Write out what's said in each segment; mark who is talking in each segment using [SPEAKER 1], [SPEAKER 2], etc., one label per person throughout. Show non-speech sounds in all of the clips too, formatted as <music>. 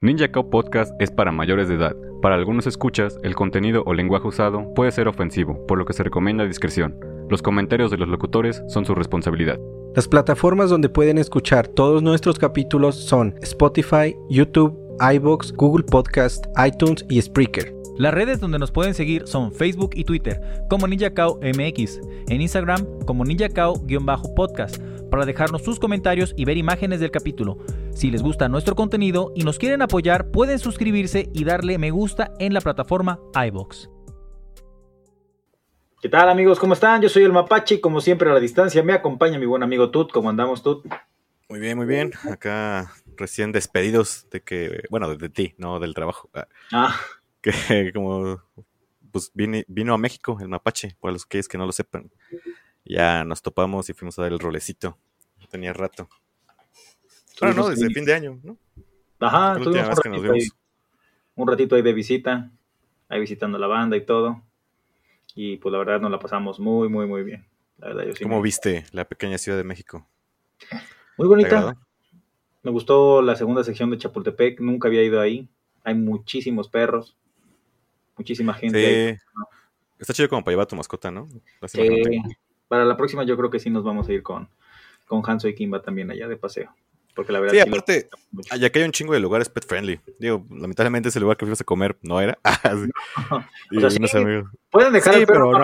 [SPEAKER 1] Ninja Cow Podcast es para mayores de edad. Para algunos escuchas, el contenido o lenguaje usado puede ser ofensivo, por lo que se recomienda discreción. Los comentarios de los locutores son su responsabilidad.
[SPEAKER 2] Las plataformas donde pueden escuchar todos nuestros capítulos son Spotify, YouTube, iBox, Google Podcast, iTunes y Spreaker.
[SPEAKER 3] Las redes donde nos pueden seguir son Facebook y Twitter como NinjaCao MX, en Instagram como NinjaCao-podcast para dejarnos sus comentarios y ver imágenes del capítulo. Si les gusta nuestro contenido y nos quieren apoyar, pueden suscribirse y darle me gusta en la plataforma iBox.
[SPEAKER 4] ¿Qué tal amigos? ¿Cómo están? Yo soy el Mapache y como siempre a la distancia me acompaña mi buen amigo Tut. ¿Cómo andamos Tut?
[SPEAKER 5] Muy bien, muy bien. Acá recién despedidos de que, bueno, de, ti, no del trabajo.
[SPEAKER 4] Ah. <laughs>
[SPEAKER 5] Que como pues vine, vino a México el Mapache, para los que es que no lo sepan. Ya nos topamos y fuimos a dar el rolecito. Tenía rato. Bueno, no, desde el fin de año, ¿no?
[SPEAKER 4] Ajá,
[SPEAKER 5] la
[SPEAKER 4] tuvimos
[SPEAKER 5] última
[SPEAKER 4] un
[SPEAKER 5] vez que nos
[SPEAKER 4] ratito, ahí, un ratito ahí de visita, ahí visitando la banda y todo. Y pues la verdad nos la pasamos muy, muy, muy bien. La verdad, yo sí
[SPEAKER 5] ¿Cómo
[SPEAKER 4] me-
[SPEAKER 5] viste la pequeña Ciudad de México?
[SPEAKER 4] Muy
[SPEAKER 5] ¿Te
[SPEAKER 4] bonita. Me gustó la segunda sección de Chapultepec, nunca había ido ahí. Hay muchísimos perros, muchísima gente. ahí.
[SPEAKER 5] Está chido como para llevar a tu mascota, ¿no?
[SPEAKER 4] Sí. Para la próxima yo creo que sí nos vamos a ir con, con Hanso y Kimba también allá de paseo. Porque la verdad
[SPEAKER 5] Sí, aparte,
[SPEAKER 4] mucho.
[SPEAKER 5] allá que hay un chingo de lugares pet friendly. Digo, lamentablemente ese lugar que fuimos a comer no era. <laughs> Ah. <laughs> Y
[SPEAKER 4] O sea, sí,
[SPEAKER 5] unos amigos.
[SPEAKER 4] Pueden dejar
[SPEAKER 5] Sí,
[SPEAKER 4] el perro
[SPEAKER 5] pero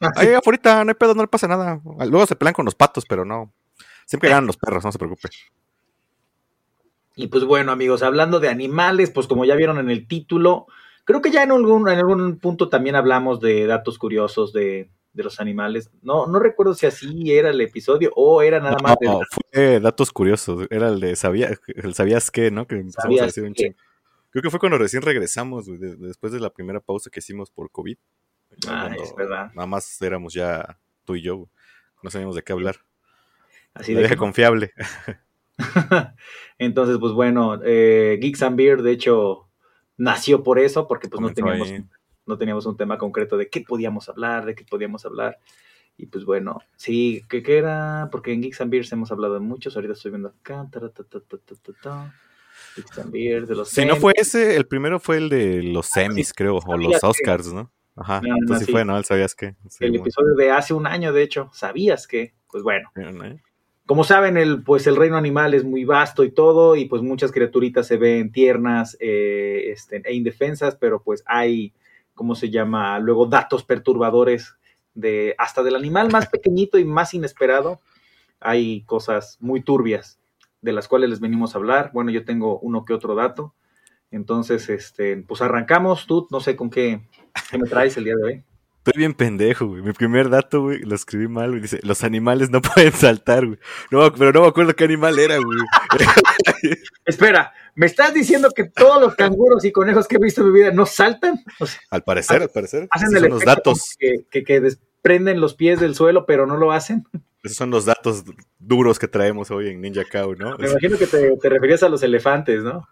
[SPEAKER 5] no. Ahí afuera no hay pedo, no le pasa nada. Luego se pelean con los patos, pero no. Siempre ganan los perros, no se preocupe.
[SPEAKER 4] Y pues bueno, amigos, hablando de animales, pues como ya vieron en el título, creo que ya en algún, en algún punto también hablamos de datos curiosos de, de los animales. No, no recuerdo si así era el episodio o era nada más de
[SPEAKER 5] No, fue datos curiosos. Era el de sabía, el sabías qué, ¿no? Que empezamos a
[SPEAKER 4] ¿Sabías
[SPEAKER 5] decir un chingo. Creo que fue cuando recién regresamos, güey, de- después de la primera pausa que hicimos por COVID.
[SPEAKER 4] Ah, es verdad.
[SPEAKER 5] Nada más éramos ya tú y yo, güey. No sabíamos de qué hablar.
[SPEAKER 4] Así de que-
[SPEAKER 5] confiable. <laughs>
[SPEAKER 4] Entonces, pues bueno, eh, Geeks and Beer, de hecho, nació por eso, porque pues no teníamos,
[SPEAKER 5] ahí.
[SPEAKER 4] No teníamos un tema concreto de qué podíamos hablar, de qué podíamos hablar. Y pues bueno, sí, ¿qué, qué era? Porque en Geeks and Beers hemos hablado de muchos, ahorita estoy viendo acá. Geeks and Beers, de los
[SPEAKER 5] Si no
[SPEAKER 4] semis.
[SPEAKER 5] fue ese, el primero fue el de los semis,
[SPEAKER 4] sí.
[SPEAKER 5] creo, o los
[SPEAKER 4] que-
[SPEAKER 5] Oscars, ¿no? Ajá,
[SPEAKER 4] No, no,
[SPEAKER 5] entonces sí
[SPEAKER 4] sí.
[SPEAKER 5] fue, ¿no? El sabías. Sí,
[SPEAKER 4] el
[SPEAKER 5] bueno.
[SPEAKER 4] episodio de hace un año, de hecho, ¿sabías que? Pues bueno, como saben, el, pues el reino animal es muy vasto y todo, y pues muchas criaturitas se ven tiernas eh, este, e indefensas, pero pues hay, ¿cómo se llama? Luego datos perturbadores de hasta del animal más <laughs> pequeñito y más inesperado. Hay cosas muy turbias de las cuales les venimos a hablar. Bueno, yo tengo uno que otro dato. Entonces, este, pues arrancamos. Tú, no sé con qué, qué me traes el día de hoy.
[SPEAKER 5] Estoy bien pendejo, güey. Mi primer dato, güey, lo escribí mal, güey. Dice, los animales no <laughs> pueden saltar, güey. No, pero no me acuerdo qué animal era, güey. <laughs>
[SPEAKER 4] Espera, ¿me estás diciendo que todos los canguros y conejos que he visto en mi vida no saltan? O sea,
[SPEAKER 5] Al parecer, al parecer.
[SPEAKER 4] hacen el
[SPEAKER 5] los datos.
[SPEAKER 4] que, que, que desprenden los pies del suelo, pero no lo hacen.
[SPEAKER 5] Esos son los datos duros que traemos hoy en Ninja Cow, ¿no?
[SPEAKER 4] Me imagino que te, te referías a los elefantes, ¿no?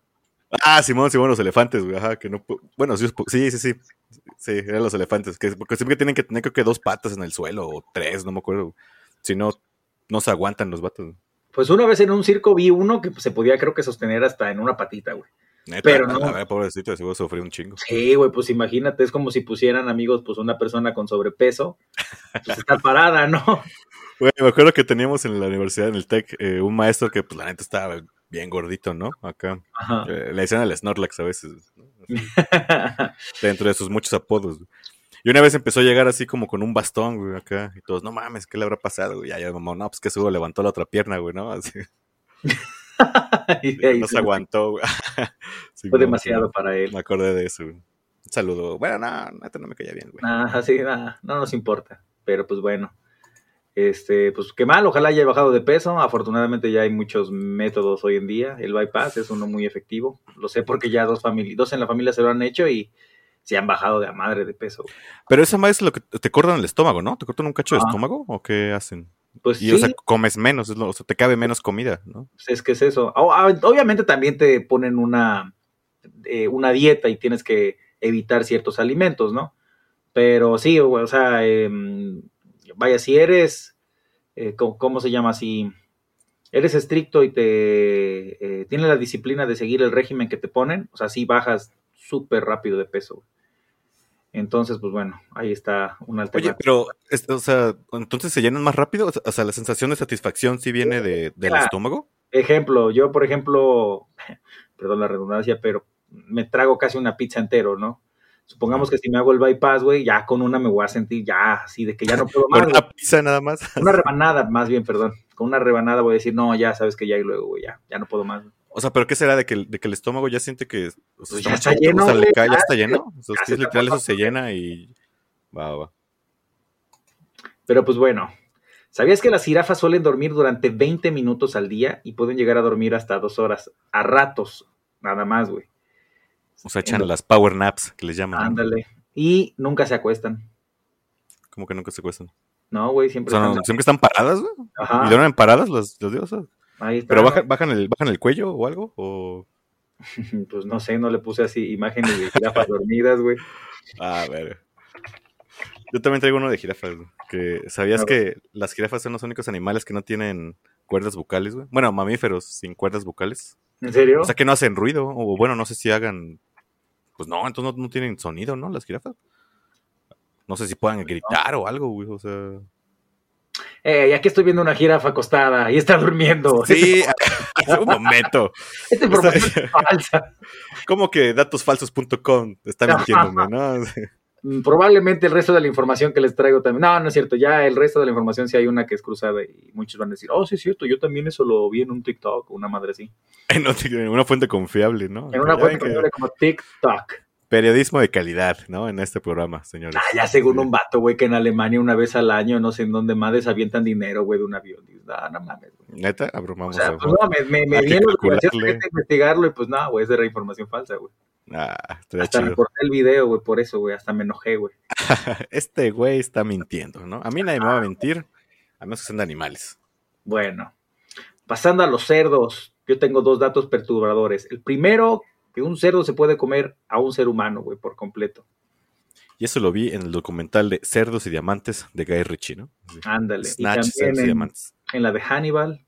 [SPEAKER 5] Ah, Simón, Simón, los elefantes, güey. Ajá, que no. Bueno, sí, sí, sí, sí. Sí, eran los elefantes. Que, porque siempre tienen que tener, creo que dos patas en el suelo, o tres, no me acuerdo. Si no, no se aguantan los vatos.
[SPEAKER 4] Pues una vez en un circo vi uno que se podía, creo que, sostener hasta en una patita, güey.
[SPEAKER 5] Neta,
[SPEAKER 4] Pero
[SPEAKER 5] a
[SPEAKER 4] no.
[SPEAKER 5] la verdad, pobrecito, seguro sufrió un chingo.
[SPEAKER 4] Sí, güey, pues imagínate, es como si pusieran, amigos, pues una persona con sobrepeso, pues está <laughs> parada, ¿no?
[SPEAKER 5] Güey, me acuerdo que teníamos en la universidad, en el TEC, eh, un maestro que, pues, la neta estaba bien gordito, ¿no? Acá.
[SPEAKER 4] Ajá.
[SPEAKER 5] Eh, le decían el Snorlax a veces, ¿no? <laughs> dentro de sus muchos apodos. güey. Y una vez empezó a llegar así como con un bastón, güey, acá. Y todos, no mames, ¿qué le habrá pasado? güey? Ya, ya, mamá, no, pues que seguro levantó la otra pierna, güey, ¿no? Así, <laughs>
[SPEAKER 4] Y
[SPEAKER 5] no se aguantó, güey. <laughs> Sí,
[SPEAKER 4] Fue
[SPEAKER 5] no,
[SPEAKER 4] demasiado para él.
[SPEAKER 5] Me acordé de eso, güey. Un saludo. Bueno, no, neta no me caía bien, güey.
[SPEAKER 4] Ah, sí, nada, no nos importa. Pero pues bueno. Este, pues qué mal, ojalá haya bajado de peso. Afortunadamente ya hay muchos métodos hoy en día. El bypass es uno muy efectivo. Lo sé porque ya dos, dos en la familia se lo han hecho y se han bajado de a madre de peso.
[SPEAKER 5] Pero esa madre es lo que te cortan el estómago, ¿no? ¿Te cortan un cacho de estómago o qué hacen?
[SPEAKER 4] Pues
[SPEAKER 5] Y,
[SPEAKER 4] sí,
[SPEAKER 5] o sea, comes menos, o sea, te cabe menos comida, ¿no?
[SPEAKER 4] pues es que es eso. Obviamente también te ponen una, eh, una dieta y tienes que evitar ciertos alimentos, ¿no? Pero sí, o sea, em, vaya, si eres, eh, ¿cómo, cómo se llama? Si eres estricto y te eh, tienes la disciplina de seguir el régimen que te ponen, o sea, sí bajas súper rápido de peso. Entonces, pues bueno, ahí está una
[SPEAKER 5] Oye,
[SPEAKER 4] alternativa.
[SPEAKER 5] pero, este, o sea, entonces se llenan más rápido, o sea, la sensación de satisfacción sí viene de, del
[SPEAKER 4] Claro.
[SPEAKER 5] estómago.
[SPEAKER 4] Ejemplo, yo, por ejemplo, <laughs> perdón la redundancia, pero me trago casi una pizza entero, ¿no? Supongamos que si me hago el bypass, güey, ya con una me voy a sentir ya así de que ya no puedo más.
[SPEAKER 5] Con una pizza nada más.
[SPEAKER 4] Una rebanada, más bien, perdón. Con una rebanada voy a decir, no, ya sabes que ya y luego, güey, ya, ya no puedo más.
[SPEAKER 5] O sea, pero ¿qué será de que, el- de que el estómago ya siente que o sea,
[SPEAKER 4] Pues ya está lleno,
[SPEAKER 5] O sea, le cae, ya
[SPEAKER 4] ya,
[SPEAKER 5] está lleno. O sea, es
[SPEAKER 4] se
[SPEAKER 5] que literal eso se llena y va, va.
[SPEAKER 4] Pero pues bueno, ¿sabías que las jirafas suelen dormir durante 20 minutos al día y pueden llegar a dormir hasta dos horas a ratos, nada más, güey?
[SPEAKER 5] O sea, echan las power naps que les llaman.
[SPEAKER 4] Ándale. Y nunca se acuestan.
[SPEAKER 5] Como que nunca se cuestan.
[SPEAKER 4] No, güey,
[SPEAKER 5] O
[SPEAKER 4] siempre
[SPEAKER 5] sea, no,
[SPEAKER 4] están.
[SPEAKER 5] siempre están paradas, güey.
[SPEAKER 4] Ajá,
[SPEAKER 5] ¿Y duermen paradas las, las diosas?
[SPEAKER 4] ahí está.
[SPEAKER 5] ¿Pero bajan, bajan, el, bajan el cuello o algo? ¿O... <laughs>
[SPEAKER 4] Pues no sé, no le puse así imágenes de jirafas <laughs> dormidas, güey.
[SPEAKER 5] A ver. Yo también traigo uno de jirafas, güey, Que ¿sabías que las jirafas son los únicos animales que no tienen cuerdas vocales, güey? Bueno, mamíferos sin cuerdas vocales.
[SPEAKER 4] ¿En serio?
[SPEAKER 5] O sea, que no hacen ruido. O bueno, no sé si hagan. Pues no, entonces no, no tienen sonido, ¿no? Las jirafas. No sé si puedan gritar o algo, güey. O sea.
[SPEAKER 4] Eh, aquí estoy viendo una jirafa acostada y está durmiendo.
[SPEAKER 5] Sí, <laughs> un momento.
[SPEAKER 4] Esta información es falsa. <laughs>
[SPEAKER 5] Como que datosfalsos.com está mintiéndome, ¿no? <laughs>
[SPEAKER 4] Mm, Probablemente el resto de la información que les traigo también. No, no es cierto. Ya el resto de la información sí hay una que es cruzada y muchos van a decir, oh, sí es cierto, yo también eso lo vi en un TikTok, una madre así. <laughs>
[SPEAKER 5] En una fuente confiable, ¿no?
[SPEAKER 4] En una
[SPEAKER 5] Ya que
[SPEAKER 4] confiable como TikTok.
[SPEAKER 5] Periodismo de calidad, ¿no? En este programa, señores.
[SPEAKER 4] Ah, ya según un vato, güey, que en Alemania una vez al año, no sé en dónde madres avientan dinero, güey, de un avión. Dices, No, no mames, güey.
[SPEAKER 5] Neta,
[SPEAKER 4] O
[SPEAKER 5] abrumamos.
[SPEAKER 4] sea,
[SPEAKER 5] a-
[SPEAKER 4] pues no, me, me, me
[SPEAKER 5] que
[SPEAKER 4] viene de investigarlo y pues no, güey, es de la información falsa, güey.
[SPEAKER 5] Ah,
[SPEAKER 4] Hasta
[SPEAKER 5] chido.
[SPEAKER 4] reporté el video, güey, por eso, güey, hasta me enojé, güey. <laughs>
[SPEAKER 5] Este güey está mintiendo, ¿no? A mí nadie me va a mentir, a menos que sean de animales.
[SPEAKER 4] Bueno, pasando a los cerdos, yo tengo dos datos perturbadores. El primero, que un cerdo se puede comer a un ser humano, güey, por completo.
[SPEAKER 5] Y eso lo vi en el documental de Cerdos y Diamantes de Guy Ritchie, ¿no? Sí.
[SPEAKER 4] Ándale.
[SPEAKER 5] Snatch,
[SPEAKER 4] y
[SPEAKER 5] Cerdos y Diamantes.
[SPEAKER 4] en la de Hannibal,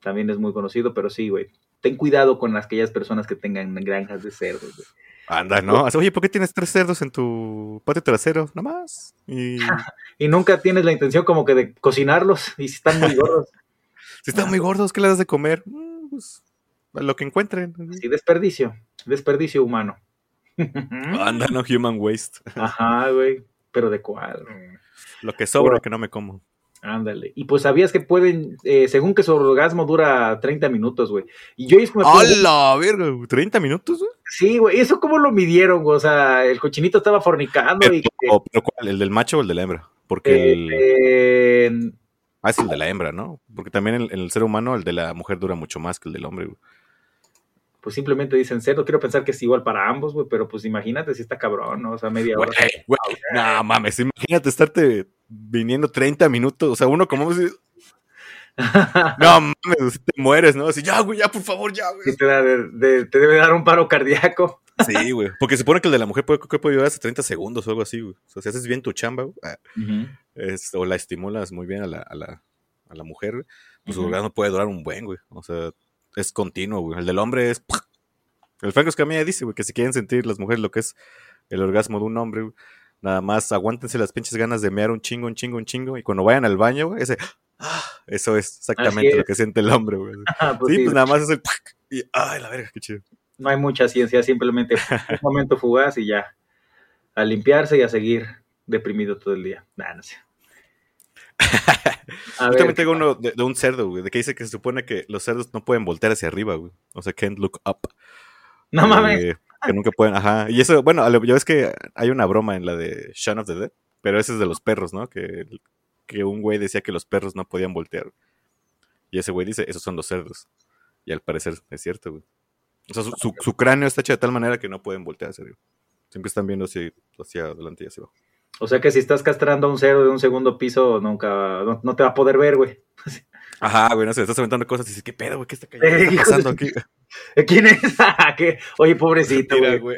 [SPEAKER 4] también es muy conocido, pero sí, güey. Ten cuidado con aquellas personas que tengan granjas de cerdos, güey.
[SPEAKER 5] Anda, ¿no? Oye, ¿por qué tienes tres cerdos en tu patio trasero? Nada más. Y <laughs>
[SPEAKER 4] Y nunca tienes la intención como que de cocinarlos, y si están muy gordos. <laughs>
[SPEAKER 5] si están muy gordos, ¿qué les das de comer? Mm, Pues lo que encuentren.
[SPEAKER 4] Sí, desperdicio, desperdicio humano. <laughs>
[SPEAKER 5] Anda, no human waste.
[SPEAKER 4] Ajá, güey. Pero de cuál.
[SPEAKER 5] Lo que sobra
[SPEAKER 4] Bueno.
[SPEAKER 5] que no me como.
[SPEAKER 4] Ándale. Y pues sabías que pueden, eh, según que su orgasmo dura 30 minutos, güey. Y yo me
[SPEAKER 5] ¡Hala, verga! ¿30 minutos? güey?
[SPEAKER 4] Sí, güey. ¿Eso cómo lo midieron, güey? O sea, el cochinito estaba fornicando
[SPEAKER 5] Pero,
[SPEAKER 4] y...
[SPEAKER 5] pero ¿cuál? ¿El del macho o el de la hembra? Porque el...
[SPEAKER 4] eh, eh,
[SPEAKER 5] Ah, es el de la hembra, ¿no? Porque también el, el ser humano, el de la mujer dura mucho más que el del hombre, güey.
[SPEAKER 4] Pues simplemente dicen cerdo. Quiero pensar que es igual para ambos, güey. Pero pues imagínate si está cabrón, ¿no? O sea, media hora.
[SPEAKER 5] Güey, güey, no mames, imagínate estarte viniendo 30 minutos, o sea, uno como <laughs> no mames, te mueres, ¿no? Así, ya, güey, ya, por favor, ya, güey.
[SPEAKER 4] Sí te, da de- de- te debe dar un paro cardíaco.
[SPEAKER 5] Sí, güey, porque se supone que el de la mujer puede, que puede durar hasta 30 segundos o algo así, güey. O sea, si haces bien tu chamba, güey, ah, es- o la estimulas muy bien a la, a la, a la mujer, güey, pues su
[SPEAKER 4] Ujú.
[SPEAKER 5] orgasmo puede durar un buen, güey. O sea, es continuo, güey. El del hombre es... El Franco Escamilla dice, güey, que si quieren sentir las mujeres lo que es el orgasmo de un hombre, güey, nada más aguántense las pinches ganas de mear un chingo, un chingo, un chingo, y cuando vayan al baño, güey, ese... ah, eso es exactamente lo que siente el hombre, güey. <laughs>
[SPEAKER 4] Ah, pues
[SPEAKER 5] sí,
[SPEAKER 4] sí,
[SPEAKER 5] pues nada más es el... Y, ay, la verga, qué chido.
[SPEAKER 4] no hay mucha ciencia, simplemente <laughs> un momento fugaz y ya. A limpiarse y a seguir deprimido todo el día. Nah, no sé. <laughs> A
[SPEAKER 5] Yo también tengo uno de, de un cerdo, güey, de que dice que se supone que los cerdos no pueden voltear hacia arriba, güey. O sea, can't look up.
[SPEAKER 4] no mames.
[SPEAKER 5] Eh, que nunca pueden, ajá. Y eso, bueno, ya ves que hay una broma en la de Shaun of the Dead, pero ese es de los perros, ¿no? Que que un güey decía que los perros no podían voltear. Y ese güey dice, esos son los cerdos. Y al parecer es cierto, güey. O sea, su, su- su cráneo está hecho de tal manera que no pueden voltear hacia arriba. Siempre están viendo hacia, hacia adelante y hacia abajo.
[SPEAKER 4] O sea que si estás castrando a un cerdo de un segundo piso, nunca, no, no te va a poder ver, güey.
[SPEAKER 5] Ajá, güey, no sé, estás aventando cosas y dices, ¿qué pedo, güey? ¿Qué está, cayendo? ¿Qué está
[SPEAKER 4] Eh,
[SPEAKER 5] pasando aquí?
[SPEAKER 4] ¿Quién es? <laughs> ¿Qué? Oye, pobrecito,
[SPEAKER 5] Tira,
[SPEAKER 4] güey.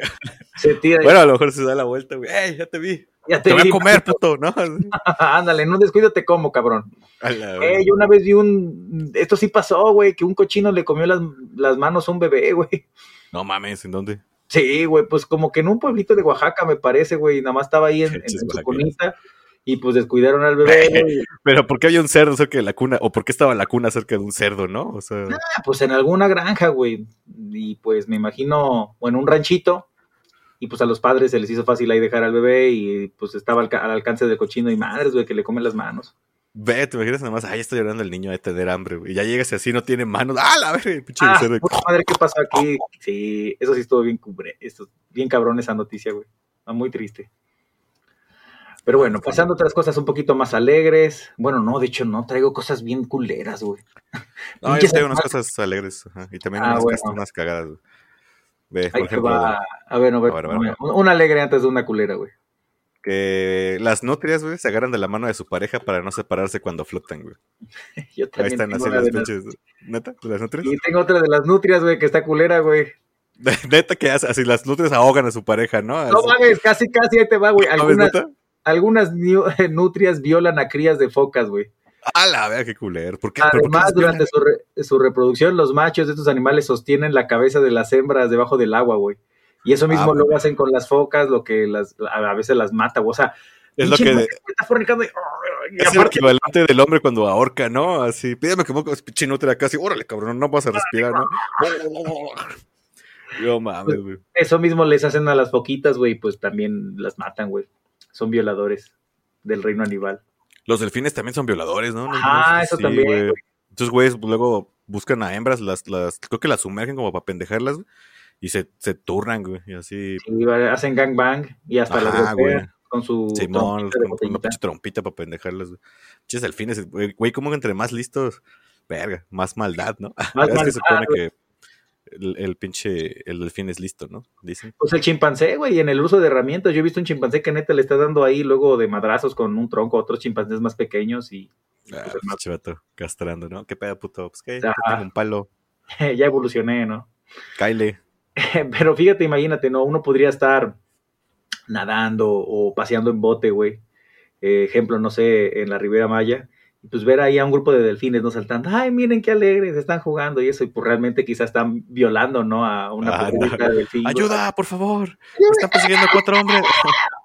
[SPEAKER 4] Se tira.
[SPEAKER 5] Bueno, a lo mejor se da la vuelta, güey. ¡Ey, ya te vi!
[SPEAKER 4] ya
[SPEAKER 5] Te voy
[SPEAKER 4] vi,
[SPEAKER 5] a comer, puto, ¿no? <laughs> <laughs>
[SPEAKER 4] Ándale, no descuido te como, cabrón.
[SPEAKER 5] A la
[SPEAKER 4] Eh, yo una vez vi un. Esto sí pasó, güey, que un cochino le comió las, las manos a un bebé, güey.
[SPEAKER 5] No mames, ¿en dónde?
[SPEAKER 4] Sí, güey, pues como que en un pueblito de Oaxaca, me parece, güey, nada más estaba ahí en, <laughs> en- su y pues descuidaron al bebé, <laughs> güey.
[SPEAKER 5] Pero ¿por qué había un cerdo cerca de la cuna? ¿O por qué estaba la cuna cerca de un cerdo, no? O sea,
[SPEAKER 4] Ah, Pues en alguna granja, güey. Y pues me imagino, o en un ranchito. Y pues a los padres se les hizo fácil ahí dejar al bebé y pues estaba al, al alcance del cochino y madres, güey, que le comen las manos.
[SPEAKER 5] Ve, te imaginas nada más, ay, está llorando el niño de tener hambre, güey. Y ya llegas y así no tiene manos. ¡Ah, la verga! Pinche
[SPEAKER 4] Ah, madre, ¿qué pasó aquí? Sí, eso sí estuvo bien cubre, esto, bien cabrón esa noticia, güey. Está muy triste. Pero bueno, pasando a otras cosas un poquito más alegres. Bueno, no, de hecho no, traigo cosas bien culeras, güey. <laughs>
[SPEAKER 5] No, yo tengo unas cosas alegres. ajá, Y también
[SPEAKER 4] Ah,
[SPEAKER 5] unas,
[SPEAKER 4] bueno.
[SPEAKER 5] unas cagadas, güey. Ve, por ejemplo,
[SPEAKER 4] va. A ver, no,
[SPEAKER 5] A ver, a ver, a ver.
[SPEAKER 4] un- una alegre antes de una culera, güey.
[SPEAKER 5] Que las nutrias, güey, se agarran de la mano de su pareja para no separarse cuando flotan, güey. <laughs>
[SPEAKER 4] Yo
[SPEAKER 5] Ahí
[SPEAKER 4] también
[SPEAKER 5] están
[SPEAKER 4] tengo
[SPEAKER 5] así las
[SPEAKER 4] de las-
[SPEAKER 5] pinches. ¿Neta? ¿De las nutrias?
[SPEAKER 4] Y tengo otra de las nutrias, güey, que está culera, güey. <laughs>
[SPEAKER 5] Neta que hace, así las nutrias ahogan a su pareja, ¿no?
[SPEAKER 4] No mames, casi, casi ahí te va, güey. <laughs>
[SPEAKER 5] ¿No ves,
[SPEAKER 4] Algunas, algunas nutrias violan a crías de focas, güey.
[SPEAKER 5] A la vea qué culero. ¿Por qué? ¿Pero por qué
[SPEAKER 4] Además, durante su, re- su reproducción, los machos de estos animales sostienen la cabeza de las hembras debajo del agua, güey. Y eso mismo
[SPEAKER 5] Ah,
[SPEAKER 4] luego
[SPEAKER 5] bueno.
[SPEAKER 4] hacen con las focas, lo que las, a veces las mata, güey. O sea,
[SPEAKER 5] Es lo que
[SPEAKER 4] macho está fornicando y, y
[SPEAKER 5] es el equivalente del hombre cuando ahorca, ¿no? Así, pídeme que moco, pinche acá, así, órale, cabrón, no vas a respirar, ¿no? <laughs> Yo mames, güey.
[SPEAKER 4] eso mismo les hacen a las foquitas, güey, pues también las matan, güey. Son violadores del reino animal.
[SPEAKER 5] Los delfines también son violadores, ¿no?
[SPEAKER 4] Ah, eso también,
[SPEAKER 5] güey.
[SPEAKER 4] güey.
[SPEAKER 5] Entonces, güeyes, luego buscan a hembras, las, las, creo que las sumergen como para pendejarlas, güey, y se, se turnan, güey, y así.
[SPEAKER 4] Y hacen gangbang y hasta
[SPEAKER 5] güey.
[SPEAKER 4] con su
[SPEAKER 5] Simón,
[SPEAKER 4] trompita de
[SPEAKER 5] con, con una pinche trompita para pendejarlas, güey. Pinches delfines, güey, güey, como entre más listos, verga, más maldad, ¿no?
[SPEAKER 4] Más <laughs>
[SPEAKER 5] que se supone
[SPEAKER 4] maldad,
[SPEAKER 5] que el, el pinche, el delfín es listo, ¿no? Dicen.
[SPEAKER 4] Pues el chimpancé, güey, en el uso de herramientas. Yo he visto un chimpancé que neta le está dando ahí luego de madrazos con un tronco a otros chimpancés más pequeños y
[SPEAKER 5] Ah,
[SPEAKER 4] Pues,
[SPEAKER 5] vato, castrando, ¿no? ¿Qué pedo, puto? Pues que tengo un palo, <laughs>
[SPEAKER 4] ya evolucioné, ¿no?
[SPEAKER 5] Kyle. <laughs>
[SPEAKER 4] Pero fíjate, imagínate, ¿no? Uno podría estar nadando o paseando en bote, güey. Eh, ejemplo, no sé, en la Ribera Maya. Y pues ver ahí a un grupo de delfines, ¿no? Saltando. Ay, miren qué alegres, están jugando y eso. Y pues realmente quizás están violando, ¿no? A una
[SPEAKER 5] Ah, no.
[SPEAKER 4] de delfín.
[SPEAKER 5] ¡Ayuda, por favor! ¡Me están persiguiendo cuatro hombres! <laughs>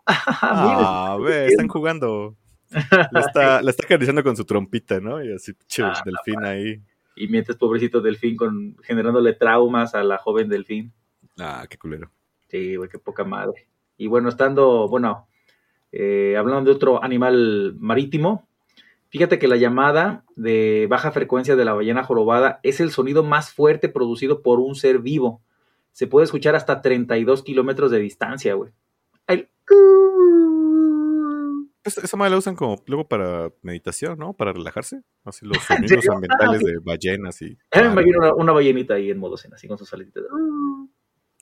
[SPEAKER 4] Ah,
[SPEAKER 5] Ah, ve, están jugando. Le está, <laughs> le está acariciando con su trompita, ¿no? Y así, pinche
[SPEAKER 4] Ah,
[SPEAKER 5] delfín ahí.
[SPEAKER 4] Y mientras pobrecito delfín con, generándole traumas a la joven delfín.
[SPEAKER 5] Ah, qué culero.
[SPEAKER 4] Sí, güey, qué poca madre. Y bueno, estando, bueno, eh, hablando de otro animal marítimo, fíjate que la llamada de baja frecuencia de la ballena jorobada es el sonido más fuerte producido por un ser vivo. Se puede escuchar hasta 32 kilómetros de distancia, güey. El-
[SPEAKER 5] esa madre la usan como luego para meditación, ¿no? Para relajarse. Así <laughs> los
[SPEAKER 4] ¿En
[SPEAKER 5] sonidos ambientales
[SPEAKER 4] Ah,
[SPEAKER 5] de ballenas y.
[SPEAKER 4] Ya me imagino una, una ballenita ahí en modo cena, así con sus aletitas.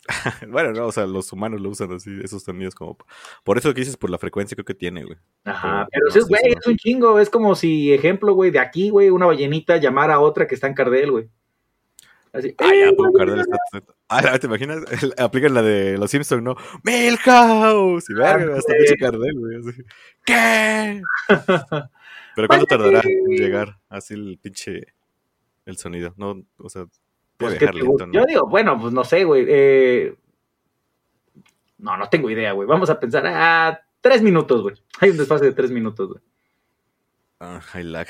[SPEAKER 4] <laughs>
[SPEAKER 5] Bueno, no, o sea, los humanos lo usan así, esos sonidos como. Por eso que dices por la frecuencia creo que tiene, güey.
[SPEAKER 4] Ajá,
[SPEAKER 5] Pero
[SPEAKER 4] pero
[SPEAKER 5] no
[SPEAKER 4] güey, es un chingo. Es como si, ejemplo, güey, de aquí, güey, una ballenita llamara a otra que está en Cardel, güey. Así.
[SPEAKER 5] Ah, ya,
[SPEAKER 4] ¡eh,
[SPEAKER 5] pero Cardel está. Ah, ¿te imaginas? <laughs> Aplican la de los Simpsons, ¿no? ¡Milhouse! Y verga,
[SPEAKER 4] Ah,
[SPEAKER 5] hasta pinche Cardel, güey. así. ¿Qué? <laughs> Pero ¿cuánto tardará en llegar así el pinche. el sonido? No, o sea,
[SPEAKER 4] Pues. Yo digo, bueno, pues no sé, güey. eh, No, no tengo idea, güey. Vamos a pensar, ah, tres minutos, güey. Hay un desfase de tres minutos, güey.
[SPEAKER 5] Ah, high lag.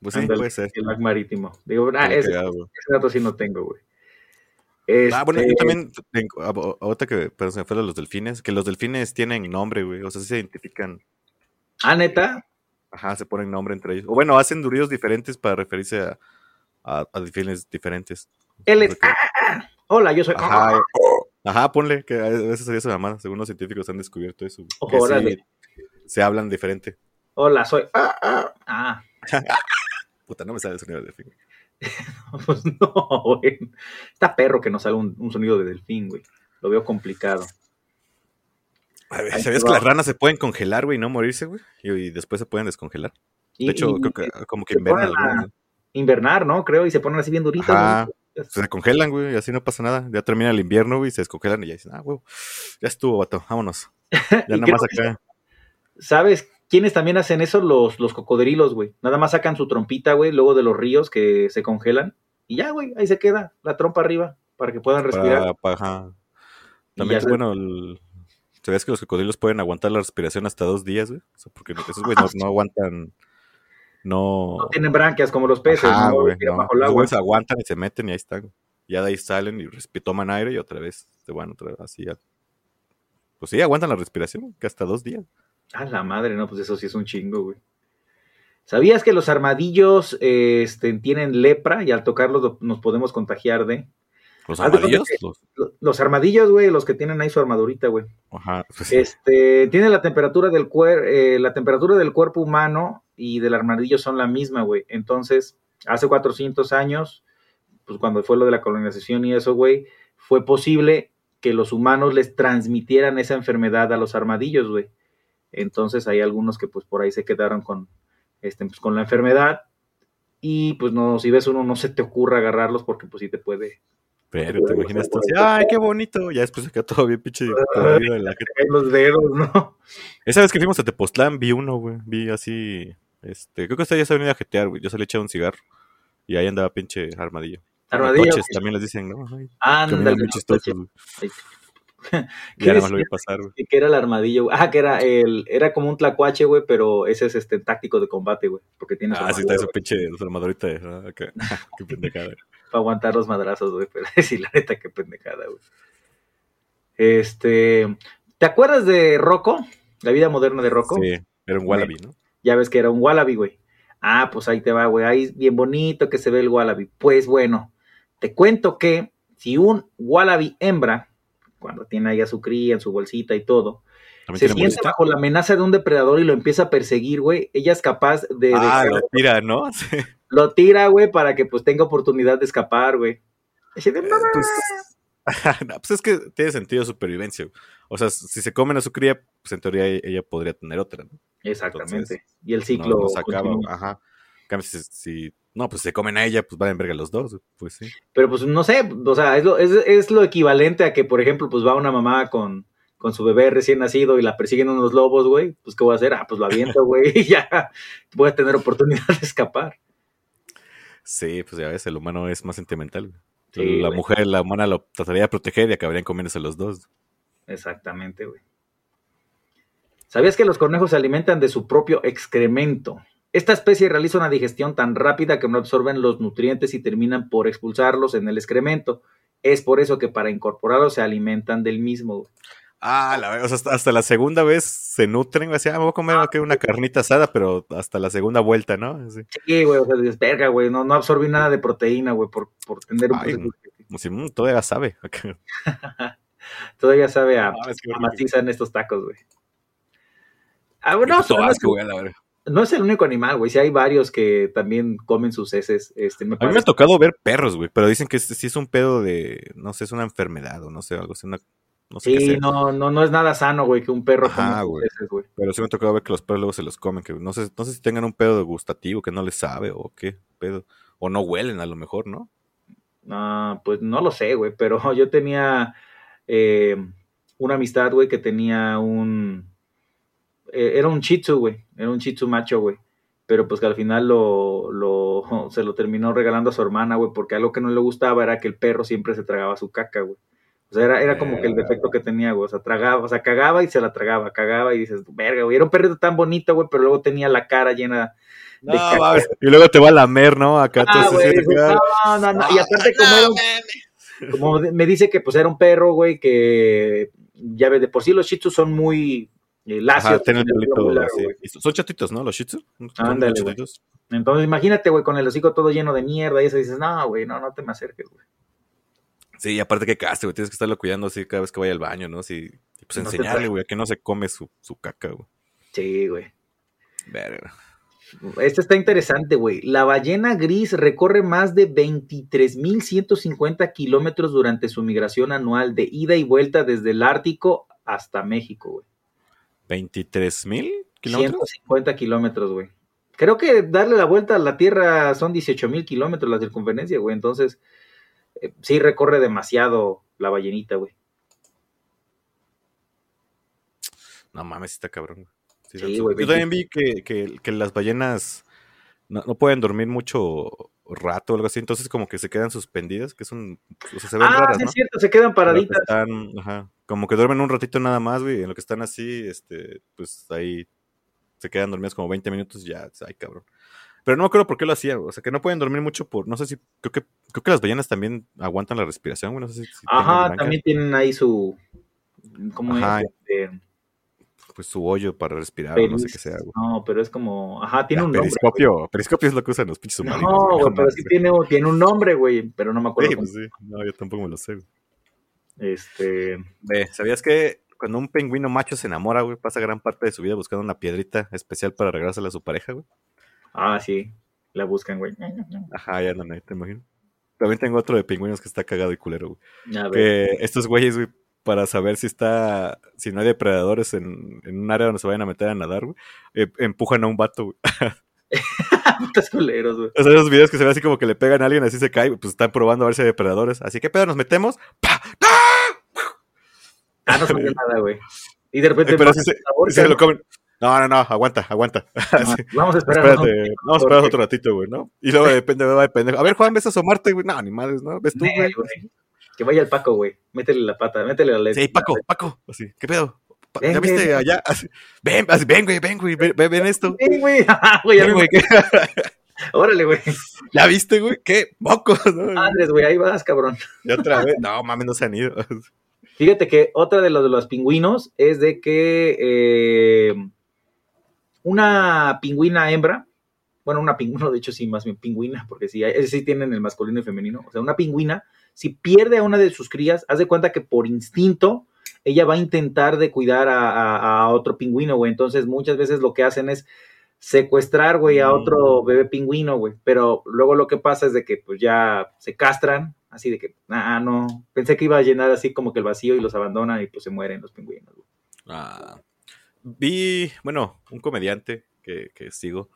[SPEAKER 5] Pues sí, puede ser.
[SPEAKER 4] El lag marítimo. Digo, ah, ese, ese dato sí no tengo, güey.
[SPEAKER 5] Ah, bueno, yo
[SPEAKER 4] Este,
[SPEAKER 5] también tengo, ah, ahorita que pero se me fue los delfines, que los delfines tienen nombre, güey, o sea, sí se identifican,
[SPEAKER 4] Ah, neta.
[SPEAKER 5] ajá, se ponen nombre entre ellos. O bueno, hacen ruidos diferentes para referirse a, a, a delfines diferentes.
[SPEAKER 4] Él es.
[SPEAKER 5] sea que-
[SPEAKER 4] ah, hola, yo soy.
[SPEAKER 5] Ajá, ajá, ponle, que a veces sería esa mamada, según los científicos han descubierto eso, güey, que
[SPEAKER 4] Órale.
[SPEAKER 5] sí se hablan diferente.
[SPEAKER 4] Hola, soy. Ah, ah, ah. <laughs>
[SPEAKER 5] Puta, no me sale el sonido de delfín. <laughs>
[SPEAKER 4] Pues no, güey. Está perro que no salga un, un sonido de delfín, güey. Lo veo complicado.
[SPEAKER 5] A ver,
[SPEAKER 4] Ahí
[SPEAKER 5] ¿sabías que las ranas se pueden congelar, güey, y no morirse, güey? Y, y después se pueden descongelar.
[SPEAKER 4] Y-
[SPEAKER 5] De hecho,
[SPEAKER 4] y-
[SPEAKER 5] creo que como que invernan.
[SPEAKER 4] Invernar, ¿no? Creo, y se ponen así bien duritas.
[SPEAKER 5] Se congelan, güey, y así no pasa nada. Ya termina el invierno, güey, y se descongelan y ya dicen, ah, güey, ya estuvo, vato, vámonos. <laughs> Ya nada más
[SPEAKER 4] que-
[SPEAKER 5] acá.
[SPEAKER 4] ¿Sabes quiénes también hacen eso? Los, los cocodrilos, güey. Nada más sacan su trompita, güey, luego de los ríos que se congelan. Y ya, güey, ahí se queda la trompa arriba para que puedan respirar.
[SPEAKER 5] Para, para- También es
[SPEAKER 4] se-
[SPEAKER 5] bueno, el... ¿sabías que los cocodrilos pueden aguantar la respiración hasta dos días, güey? O sea, porque esos güey no, no aguantan, no...
[SPEAKER 4] No tienen branquias como los peces,
[SPEAKER 5] Ajá,
[SPEAKER 4] ¿no?
[SPEAKER 5] güey,
[SPEAKER 4] Respiran
[SPEAKER 5] no.
[SPEAKER 4] bajo el
[SPEAKER 5] Los
[SPEAKER 4] agua.
[SPEAKER 5] güeyes aguantan y se meten y ahí están. güey. Ya de ahí salen y toman aire y otra vez se van otra vez así. ya. Pues sí, aguantan la respiración, que hasta dos días.
[SPEAKER 4] A la madre, no, pues eso sí es un chingo, güey. ¿Sabías que los armadillos eh, este, tienen lepra y al tocarlos lo- nos podemos contagiar de?
[SPEAKER 5] Los armadillos, los...
[SPEAKER 4] Lo- Los armadillos, güey, los que tienen ahí su armadurita, güey.
[SPEAKER 5] Ajá, pues,
[SPEAKER 4] Este, tiene la temperatura del cuerpo, la temperatura del cuerpo humano y del armadillo son la misma, güey. Entonces, hace 400 años, pues cuando fue lo de la colonización y eso, güey, fue posible que los humanos les transmitieran esa enfermedad a los armadillos, güey. Entonces, hay algunos que pues por ahí se quedaron con, este, pues, con la enfermedad y pues no, si ves uno no se te ocurra agarrarlos porque pues sí te puede
[SPEAKER 5] pero te imaginas tú así, ay, qué bonito. Ya después se queda todo bien pinche la <laughs>
[SPEAKER 4] caer los dedos, ¿no?
[SPEAKER 5] Esa vez que fuimos a Tepoztlán vi uno, güey. Vi así, este, creo que usted ya se ha venido a jetear, güey. Yo salí a echar un cigarro y ahí andaba pinche armadillo.
[SPEAKER 4] Armadillo.
[SPEAKER 5] Coches también les dicen, ¿no?
[SPEAKER 4] Ándale. <laughs>
[SPEAKER 5] Y ya nada más lo vi pasar, güey.
[SPEAKER 4] que era el armadillo. güey. Ah, que era el, era como un tlacuache, güey, pero ese es este táctico de combate, güey. Porque tiene su
[SPEAKER 5] Ah, sí, está ese pinche los armadorita de, ah. <laughs> <laughs> Qué pendejada.
[SPEAKER 4] para aguantar los madrazos, güey. Pero sí, la neta, qué pendejada, güey. Este, ¿te acuerdas de Rocco? La vida moderna de Rocco.
[SPEAKER 5] Sí, era un wallaby, ¿no?
[SPEAKER 4] Ya ves que era un wallaby, güey. Ah, pues ahí te va, güey. Ahí bien bonito que se ve el wallaby. Pues bueno, te cuento que si un wallaby hembra, cuando tiene ahí a su cría en su bolsita y todo, se siente
[SPEAKER 5] bolsita.
[SPEAKER 4] bajo la amenaza de un depredador y lo empieza a perseguir, güey, ella es capaz de,
[SPEAKER 5] Ah,
[SPEAKER 4] de-
[SPEAKER 5] lo tira, ¿no? <laughs>
[SPEAKER 4] Lo tira, güey, para que pues tenga oportunidad de escapar, güey.
[SPEAKER 5] Eh, Pues, <laughs> no, pues es que tiene sentido supervivencia. güey. O sea, si se comen a su cría, pues en teoría ella podría tener otra, ¿no?
[SPEAKER 4] Exactamente.
[SPEAKER 5] entonces,
[SPEAKER 4] y el ciclo
[SPEAKER 5] no, se acaba, ajá. Si, si- no, pues se comen a ella, pues van en verga los dos, pues sí.
[SPEAKER 4] Pero pues no sé, o sea, es lo, es, es lo equivalente a que, por ejemplo, pues va una mamá con, con su bebé recién nacido y la persiguen unos lobos, güey. Pues ¿qué voy a hacer? Ah, pues lo aviento, güey, <laughs> y ya voy a tener oportunidad de escapar.
[SPEAKER 5] Sí, pues ya ves, el humano es más sentimental. güey.
[SPEAKER 4] Sí,
[SPEAKER 5] la
[SPEAKER 4] güey.
[SPEAKER 5] mujer, la humana lo trataría de proteger y acabarían comiéndose los dos.
[SPEAKER 4] Exactamente, güey. ¿Sabías que los conejos se alimentan de su propio excremento? Esta especie realiza una digestión tan rápida que no absorben los nutrientes y terminan por expulsarlos en el excremento. Es por eso que para incorporarlos se alimentan del mismo.
[SPEAKER 5] Ah, la o sea, hasta, hasta la segunda vez se nutren, así, ah, me voy a comer aquí una carnita asada, pero hasta la segunda vuelta, ¿no?
[SPEAKER 4] Sí, güey, o sea, dices, verga, güey, no, no absorbí nada de proteína, güey, por, por tener un
[SPEAKER 5] Ay, como si, "Mm, todavía sabe. <laughs>
[SPEAKER 4] Todavía sabe a,
[SPEAKER 5] Ah, es que
[SPEAKER 4] a
[SPEAKER 5] horrible.
[SPEAKER 4] maciza en estos tacos, güey. Ah, bueno, no, es el único animal, güey. Sí hay varios que también comen sus heces. Este, me
[SPEAKER 5] A mí me ha tocado ver perros, güey, pero dicen que sí sí es un pedo de, no sé, es una enfermedad o no sé, algo así, una, no sé qué
[SPEAKER 4] Sí, no, no, no es nada sano, güey, que un perro
[SPEAKER 5] Ajá,
[SPEAKER 4] coma sus
[SPEAKER 5] güey.
[SPEAKER 4] heces, güey.
[SPEAKER 5] Pero sí me ha tocado ver que los perros luego se los comen, que no sé, no sé si tengan un pedo gustativo que no les sabe o qué pedo. O no huelen a lo mejor, ¿no?
[SPEAKER 4] Ah, pues no lo sé, güey, pero <laughs> yo tenía eh, una amistad, güey, que tenía un... eh, era un shih tzu, güey, era un shih tzu macho, güey, pero pues que al final lo, lo, <laughs> se lo terminó regalando a su hermana, güey, porque algo que no le gustaba era que el perro siempre se tragaba su caca, güey. O sea, era, era como que el defecto que tenía, güey, o sea, tragaba, o sea, cagaba y se la tragaba, cagaba y dices, verga, güey, era un perrito tan bonito, güey, pero luego tenía la cara llena de caca.
[SPEAKER 5] Y luego te va a lamer, ¿no? Acá
[SPEAKER 4] Ah,
[SPEAKER 5] tú
[SPEAKER 4] güey,
[SPEAKER 5] acá.
[SPEAKER 4] no, no, no. Y aparte, como, era un- como me dice que pues era un perro, güey, que ya ves, de por sí los shih tzus son muy eh, lacios.
[SPEAKER 5] Ajá, tiene el
[SPEAKER 4] largo,
[SPEAKER 5] así.
[SPEAKER 4] güey.
[SPEAKER 5] Y Son chatitos, ¿no? Los shih tzu.
[SPEAKER 4] Ándale, güey. Entonces, imagínate, güey, con el hocico todo lleno de mierda y eso dices, no, güey, no, no te me acerques, güey.
[SPEAKER 5] Sí, y aparte que caste, güey. Tienes que estarlo cuidando así cada vez que vaya al baño, ¿no? Sí, pues
[SPEAKER 4] No
[SPEAKER 5] enseñarle, güey, a que no se come su, su caca, güey.
[SPEAKER 4] Sí, güey.
[SPEAKER 5] Verga.
[SPEAKER 4] Este está interesante, güey. La ballena gris recorre más de 23.150 kilómetros durante su migración anual de ida y vuelta desde el Ártico hasta México, güey.
[SPEAKER 5] ¿23 mil kilómetros?
[SPEAKER 4] 150 kilómetros, güey. Creo que darle la vuelta a la Tierra son 18 mil kilómetros la circunferencia, güey. Entonces, eh, sí recorre demasiado la ballenita, güey.
[SPEAKER 5] No mames, está cabrón. Sí,
[SPEAKER 4] Sí,
[SPEAKER 5] son-
[SPEAKER 4] güey,
[SPEAKER 5] Yo también vi que, que- que las ballenas no, no pueden dormir mucho rato o algo así, entonces como que se quedan suspendidas, que son, o sea, se ven
[SPEAKER 4] Ah,
[SPEAKER 5] raras,
[SPEAKER 4] sí,
[SPEAKER 5] ¿no?
[SPEAKER 4] es cierto, se quedan
[SPEAKER 5] que
[SPEAKER 4] paraditas.
[SPEAKER 5] están, ajá, como que duermen un ratito nada más, güey, en lo que están así, este, pues ahí se quedan dormidas como 20 minutos y ya, ay, cabrón. Pero no me acuerdo por qué lo hacían, o sea, que no pueden dormir mucho por, no sé si, creo que, creo que las ballenas también aguantan la respiración, güey, no sé si,
[SPEAKER 4] Ajá, también tienen ahí su. ¿Cómo
[SPEAKER 5] Ajá.
[SPEAKER 4] es? Este,
[SPEAKER 5] pues su hoyo para respirar, o no sé qué sea, güey.
[SPEAKER 4] No, pero es como. Ajá, tiene
[SPEAKER 5] Ah,
[SPEAKER 4] un nombre.
[SPEAKER 5] periscopio, periscopio es lo que usan los pinches
[SPEAKER 4] güey.
[SPEAKER 5] submarinos.
[SPEAKER 4] No,
[SPEAKER 5] güey,
[SPEAKER 4] güey, pero sí
[SPEAKER 5] güey.
[SPEAKER 4] tiene, tiene un nombre, güey, pero no me acuerdo.
[SPEAKER 5] Sí, pues sí. No, yo tampoco me lo sé. güey.
[SPEAKER 4] Este.
[SPEAKER 5] Ve, ¿sabías que cuando un pingüino macho se enamora, güey, pasa gran parte de su vida buscando una piedrita especial para regalársela a su pareja, güey?
[SPEAKER 4] Ah, sí, la buscan, güey.
[SPEAKER 5] Ajá, ya no, no, te imagino. También tengo otro de pingüinos que está cagado y culero, güey.
[SPEAKER 4] A ver.
[SPEAKER 5] Que estos güeyes, güey, para saber si está, si no hay depredadores en, en un área donde se vayan a meter a nadar, güey, eh, empujan a un vato, güey. <laughs>
[SPEAKER 4] Putas culeros, güey.
[SPEAKER 5] O sea, esos videos que se ve así como que le pegan a alguien, así se cae, pues están probando a ver si hay depredadores. Así que, pedo, nos metemos. ¡Pa!
[SPEAKER 4] No sabía nada, güey. Y de repente.
[SPEAKER 5] Eh, pero se,
[SPEAKER 4] sabor,
[SPEAKER 5] lo comen. No, no, no, aguanta, aguanta. <laughs>
[SPEAKER 4] Vamos a esperar.
[SPEAKER 5] Espérate, vamos a esperar otro ratito, güey, ¿no? Y luego depende, va de pendejo. A ver, Juan, ¿ves a asomarte, güey? No, animales, ¿no? ¿Ves tú,
[SPEAKER 4] Nee,
[SPEAKER 5] güey?
[SPEAKER 4] Que vaya el Paco, güey. Métele la pata, métele la leche.
[SPEAKER 5] Sí, Paco, Paco. Así, ¿qué pedo? Pa-
[SPEAKER 4] Ven,
[SPEAKER 5] ¿Ya viste
[SPEAKER 4] ven.
[SPEAKER 5] allá? Así, ven, así, ven, güey, ven, güey, ven, ven, <laughs> ven esto.
[SPEAKER 4] Güey.
[SPEAKER 5] Ven, güey, ¿qué?
[SPEAKER 4] Órale, güey.
[SPEAKER 5] ¿Ya viste, güey? ¿Qué? Mocos, ¿no?
[SPEAKER 4] Madres, güey, ahí vas, cabrón.
[SPEAKER 5] Ya otra vez. No, mames, no se han ido.
[SPEAKER 4] Fíjate que otra de los de los pingüinos es de que eh, una pingüina hembra, bueno, una pingüina, <laughs> de hecho sí, más bien pingüina, porque sí, sí tienen el masculino y femenino, o sea, una pingüina, si pierde a una de sus crías, haz de cuenta que por instinto ella va a intentar de cuidar a, a- a otro pingüino, güey, entonces muchas veces lo que hacen es secuestrar, güey, a otro bebé pingüino, güey, pero luego lo que pasa es de que pues ya se castran, así de que, ah, no, pensé que iba a llenar así como que el vacío y los abandonan y pues se mueren los pingüinos, güey.
[SPEAKER 5] Ah, vi, bueno, un comediante que, que sigo.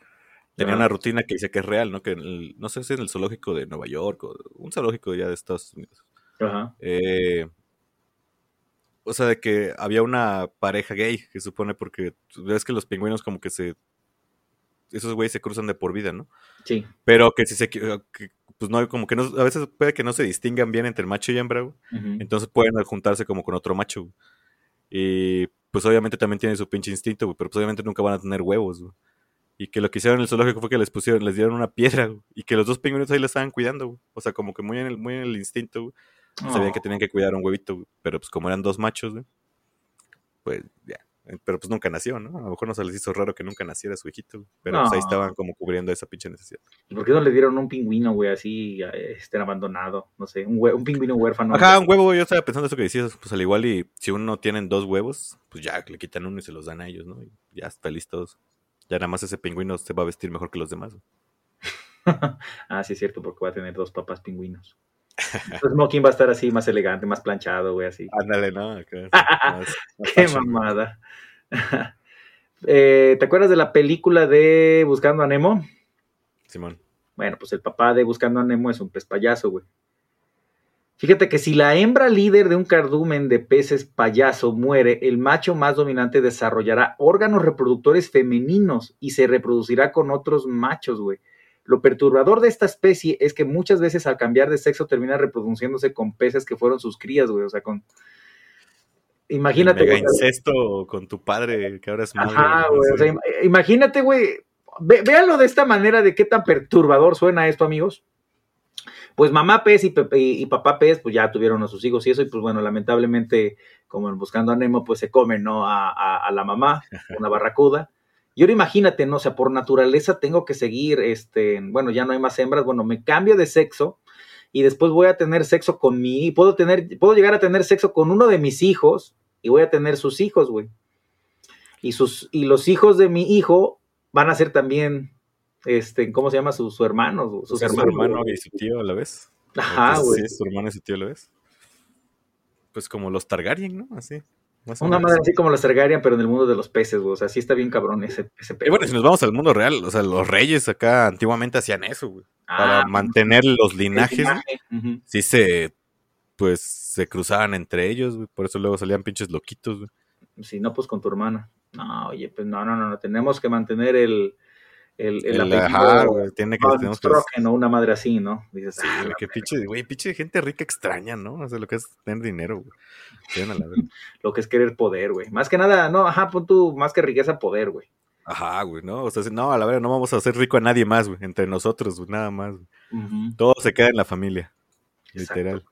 [SPEAKER 5] Tenía una rutina que dice que es real, ¿no? Que en el- no sé si en el zoológico de Nueva York o un zoológico ya de Estados Unidos.
[SPEAKER 4] Ajá.
[SPEAKER 5] Eh, o sea, de que había una pareja gay, que supone porque ves que los pingüinos como que se... Esos güeyes se cruzan de por vida, ¿no?
[SPEAKER 4] Sí.
[SPEAKER 5] Pero que si se... que- que, pues no, como que no, a veces puede que no se distingan bien entre macho y hembra, güey.
[SPEAKER 4] Ujú.
[SPEAKER 5] Entonces pueden juntarse como con otro macho, güey. Y pues obviamente también tienen su pinche instinto, güey, pero pues obviamente nunca van a tener huevos, güey. Y que lo que hicieron en el zoológico fue que les pusieron, les dieron una piedra, güey, y que los dos pingüinos ahí la estaban cuidando, güey. O sea, como que muy en el, muy en el instinto, güey. Sabían que
[SPEAKER 4] Oh.
[SPEAKER 5] tenían que cuidar un huevito, güey. Pero pues como eran dos machos, güey, pues ya. Eh, Pero pues nunca nació, ¿no? A lo mejor no se les hizo raro que nunca naciera su hijito. Pero pues ahí estaban como cubriendo esa pinche necesidad.
[SPEAKER 4] ¿Y ¿Por qué no le dieron un pingüino, güey, así, eh, este, abandonado? No sé, un, pingüino huérfano.
[SPEAKER 5] Ajá, un huevo, yo estaba pensando eso que decías, pues al igual y si uno tienen dos huevos, pues ya le quitan uno y se los dan a ellos, ¿no? Y ya feliz todos. Ya nada más ese pingüino se va a vestir mejor que los demás. <laughs>
[SPEAKER 4] ah, sí, es cierto, porque va a tener dos papás pingüinos. Entonces, Smoking va a estar así, más elegante, más planchado, güey, así.
[SPEAKER 5] Ándale, ¿no? Acá, más- más
[SPEAKER 4] Qué
[SPEAKER 5] fashion.
[SPEAKER 4] mamada. <laughs> Eh, ¿Te acuerdas de la película de Buscando a Nemo?
[SPEAKER 5] Simón.
[SPEAKER 4] Bueno, pues el papá de Buscando a Nemo es un pez payaso, güey. Fíjate que si la hembra líder de un cardumen de peces payaso muere, el macho más dominante desarrollará órganos reproductores femeninos y se reproducirá con otros machos, güey. Lo perturbador de esta especie es que muchas veces al cambiar de sexo termina reproduciéndose con peces que fueron sus crías, güey. O sea, con... Imagínate,
[SPEAKER 5] Mega
[SPEAKER 4] güey,
[SPEAKER 5] incesto con tu padre, que ahora es madre.
[SPEAKER 4] Ajá, güey. O sea, im- imagínate, güey. Ve- véanlo de esta manera de qué tan perturbador suena esto, amigos. Pues mamá pez y, y- y papá pez, pues ya tuvieron a sus hijos y eso, y pues bueno, lamentablemente, como en Buscando a Nemo, pues se comen, ¿no? A, a- a la mamá, <laughs> una barracuda. Y ahora imagínate, ¿no? O sea, por naturaleza tengo que seguir, este, bueno, ya no hay más hembras, bueno, me cambio de sexo y después voy a tener sexo con mi, puedo tener, puedo llegar a tener sexo con uno de mis hijos y voy a tener sus hijos, güey. Y sus, y los hijos de mi hijo van a ser también, este, ¿cómo se llama? Su, su hermano, su- sus
[SPEAKER 5] Su
[SPEAKER 4] hermanos.
[SPEAKER 5] hermano y su tío a la vez.
[SPEAKER 4] Ajá, güey.
[SPEAKER 5] Sí, su hermano y su tío a la vez. Pues como los Targaryen, ¿no? Así. Más
[SPEAKER 4] Una madre así como la Targaryen, pero en el mundo de los peces, güey. O sea, sí está bien cabrón ese, ese
[SPEAKER 5] Y
[SPEAKER 4] pedo.
[SPEAKER 5] bueno, si nos vamos al mundo real, o sea, los reyes acá antiguamente hacían eso, güey. Para
[SPEAKER 4] Ah,
[SPEAKER 5] mantener los linajes, sí se, pues, se cruzaban entre ellos, güey. Por eso luego salían pinches loquitos, güey.
[SPEAKER 4] Si no, pues con tu hermana. No, oye, pues no, no, no, no. Tenemos que mantener el, el, el,
[SPEAKER 5] El- ajá, güey, tiene que, tenemos que-
[SPEAKER 4] Stroheim o una madre así, ¿no? Dices,
[SPEAKER 5] Sí,
[SPEAKER 4] ah,
[SPEAKER 5] qué pinche, güey, pinche gente rica extraña, ¿no? O sea, lo que es tener dinero, güey. A la <laughs>
[SPEAKER 4] lo que es querer poder, güey. Más que nada, no, ajá, pon tú, más que riqueza, poder, güey.
[SPEAKER 5] Ajá, güey, ¿no? O sea, no, a la verdad, no vamos a hacer rico a nadie más, güey. Entre nosotros, güey, nada más. güey. Todo se queda en la familia.
[SPEAKER 4] Exacto.
[SPEAKER 5] Literal.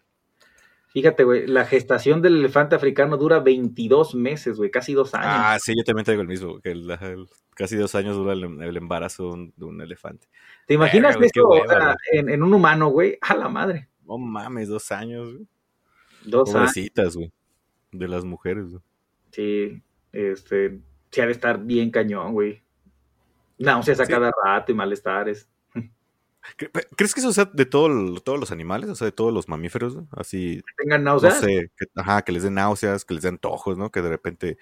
[SPEAKER 4] Fíjate, güey, la gestación del elefante africano dura 22 meses, güey, casi dos años.
[SPEAKER 5] Ah, sí, yo también traigo el mismo, que el- el- casi dos años dura el, el embarazo de un, de un elefante.
[SPEAKER 4] ¿Te imaginas
[SPEAKER 5] verga, güey, qué
[SPEAKER 4] eso o
[SPEAKER 5] hueva,
[SPEAKER 4] sea, en, en un humano, güey? <laughs> A la madre.
[SPEAKER 5] No mames, dos años, güey.
[SPEAKER 4] Dos años.
[SPEAKER 5] Pobrecitas, güey. De las mujeres, güey.
[SPEAKER 4] Sí, este, sí ha de estar bien cañón, güey. Náuseas a
[SPEAKER 5] Sí.
[SPEAKER 4] cada rato y malestares.
[SPEAKER 5] ¿Cre- pe- ¿Crees que eso sea de todo, todos los animales? O sea, de todos los mamíferos, güey? Así,
[SPEAKER 4] Tengan
[SPEAKER 5] no
[SPEAKER 4] náuseas.
[SPEAKER 5] sé, que, ajá, que les den náuseas, que les den antojos, ¿no? Que de repente,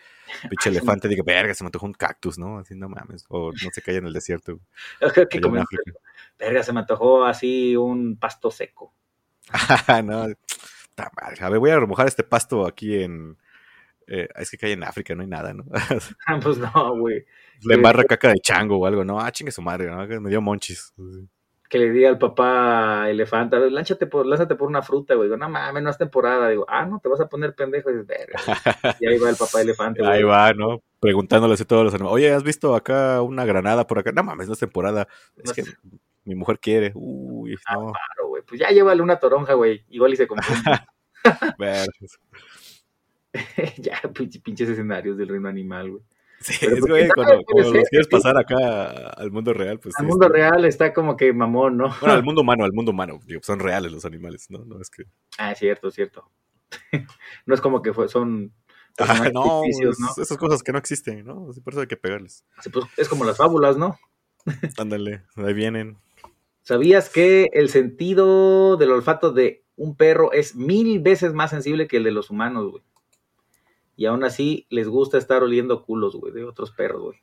[SPEAKER 5] pinche <laughs> elefante diga, verga, se me antojó un cactus, ¿no? Así, no mames. O no se calla en el desierto, <laughs>
[SPEAKER 4] que
[SPEAKER 5] África. <laughs>
[SPEAKER 4] Verga, se me antojó así un pasto seco.
[SPEAKER 5] no. A ver, voy a remojar este pasto aquí en... eh, es que cae en África, no hay nada, ¿no?
[SPEAKER 4] Pues no, güey.
[SPEAKER 5] Le embarra caca de chango o algo, ¿no? Ah, chingue su madre, ¿no? Me dio monchis.
[SPEAKER 4] Que le diga al papá elefante, a ver, lánzate por, lánzate por una fruta, güey. Digo, no mames, no es temporada. Digo, ah, no, te vas a poner pendejo. Y dices, verga. Y ahí va el papá elefante, güey.
[SPEAKER 5] Ahí va, ¿no? Preguntándole a todos los animales. Oye, ¿has visto acá una granada por acá? No mames, no es temporada. Es que mi mujer quiere. Uy,
[SPEAKER 4] Ah,
[SPEAKER 5] no.
[SPEAKER 4] Güey. Pues ya llévale una toronja, güey. Igual y se confunde. <laughs> <laughs> ya, pinche- pinches escenarios del reino animal, güey.
[SPEAKER 5] Sí,
[SPEAKER 4] Pero
[SPEAKER 5] es
[SPEAKER 4] pues,
[SPEAKER 5] güey,
[SPEAKER 4] ¿quién
[SPEAKER 5] cuando, los quieres pasar acá al mundo real, pues
[SPEAKER 4] Al
[SPEAKER 5] sí,
[SPEAKER 4] mundo
[SPEAKER 5] está-
[SPEAKER 4] real está como que mamón, ¿no?
[SPEAKER 5] Bueno, al <laughs> mundo humano, al mundo humano. Digo, son reales los animales, ¿no? No es que.
[SPEAKER 4] Ah, es cierto, es cierto. <laughs> no es como que fue, son
[SPEAKER 5] Ah, no,
[SPEAKER 4] ficticios,
[SPEAKER 5] es-
[SPEAKER 4] ¿no?
[SPEAKER 5] esas cosas que no existen, ¿no? Por eso hay que pegarles.
[SPEAKER 4] Sí, pues, es como las fábulas, ¿no? <laughs>
[SPEAKER 5] Ándale, ahí vienen.
[SPEAKER 4] ¿Sabías que el sentido del olfato de un perro es mil veces más sensible que el de los humanos, güey? Y aún así les gusta estar oliendo culos, güey, de otros perros, güey.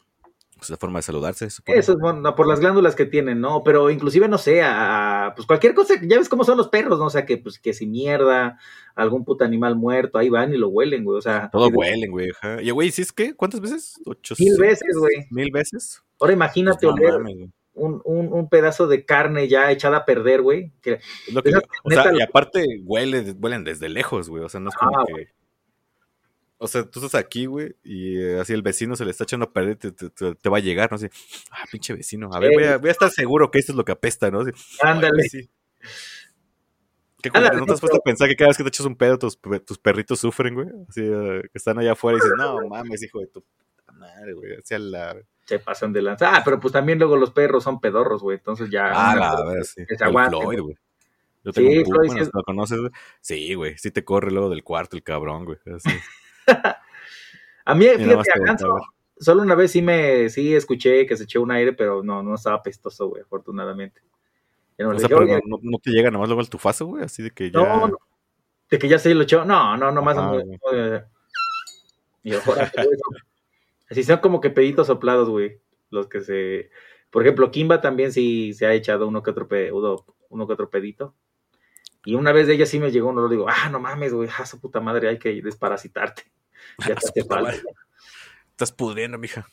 [SPEAKER 5] Pues la forma de saludarse, supongo.
[SPEAKER 4] Eso es bueno, por las glándulas que tienen, ¿no? Pero inclusive, no sé, a- pues cualquier cosa, ya ves cómo son los perros, ¿no? O sea, que pues que si mierda, algún puto animal muerto, ahí van y lo huelen, güey. O sea,
[SPEAKER 5] Todo huelen, güey. ajá. Y, güey, ¿sí es qué? ¿Cuántas veces? ¿Ocho?
[SPEAKER 4] Mil veces, güey.
[SPEAKER 5] ¿Mil veces?
[SPEAKER 4] Ahora imagínate
[SPEAKER 5] Pues no
[SPEAKER 4] oler un, un, un pedazo de carne ya echada a perder, güey. que-
[SPEAKER 5] Es lo que-
[SPEAKER 4] Esas-
[SPEAKER 5] o sea, y aparte huele, huelen desde lejos, güey. O sea, no es como
[SPEAKER 4] Ah,
[SPEAKER 5] que. O sea, tú estás aquí, güey, y eh, así el vecino se le está echando a perder, te, te- te- te va a llegar, ¿no? Así, ah, pinche vecino. A ver, voy a, voy a estar seguro que esto es lo que apesta, ¿no? Así,
[SPEAKER 4] Ándale.
[SPEAKER 5] "Ay, sí". ¿Qué
[SPEAKER 4] Ándale,
[SPEAKER 5] ¿No te has puesto a pensar que cada vez que te echas un pedo, tus, pe- tus perritos sufren, güey? Así, eh, que están allá afuera y dices, no mames, hijo de tu puta madre, güey. Hacia la.
[SPEAKER 4] Se pasan de lanza. Ah, pero pues también luego los perros son pedorros, güey. Entonces ya.
[SPEAKER 5] Ah, la verdad, sí.
[SPEAKER 4] que se aguanten.
[SPEAKER 5] Floyd, güey. Yo tengo
[SPEAKER 4] Sí,
[SPEAKER 5] un pug, bueno, ¿lo conoces, güey? Sí, güey. Sí te corre luego del cuarto el cabrón, güey. Así. <laughs>
[SPEAKER 4] A mí,
[SPEAKER 5] Y nada más
[SPEAKER 4] fíjate,
[SPEAKER 5] te
[SPEAKER 4] a
[SPEAKER 5] aventaba.
[SPEAKER 4] solo una vez sí me, sí escuché que se echó un aire, pero no, no estaba pestoso, güey, afortunadamente. No
[SPEAKER 5] O
[SPEAKER 4] le
[SPEAKER 5] sea,
[SPEAKER 4] dije,
[SPEAKER 5] pero
[SPEAKER 4] "Oye,
[SPEAKER 5] no, no- no te llega nomás luego el tufazo, güey. Así de que ya.
[SPEAKER 4] no, no, de que ya se lo echó. No, no, y yo, "Órale, güey". Así son como que peditos soplados, güey. Los que se. Por ejemplo, Kimba también sí se ha echado uno que otro, pe- uno, uno que otro pedito. Y una vez de ella sí me llegó uno, lo digo, ah, no mames, güey, ah, su puta madre, hay que desparasitarte. <laughs> Ya te hace falta.
[SPEAKER 5] Estás pudriendo, mija.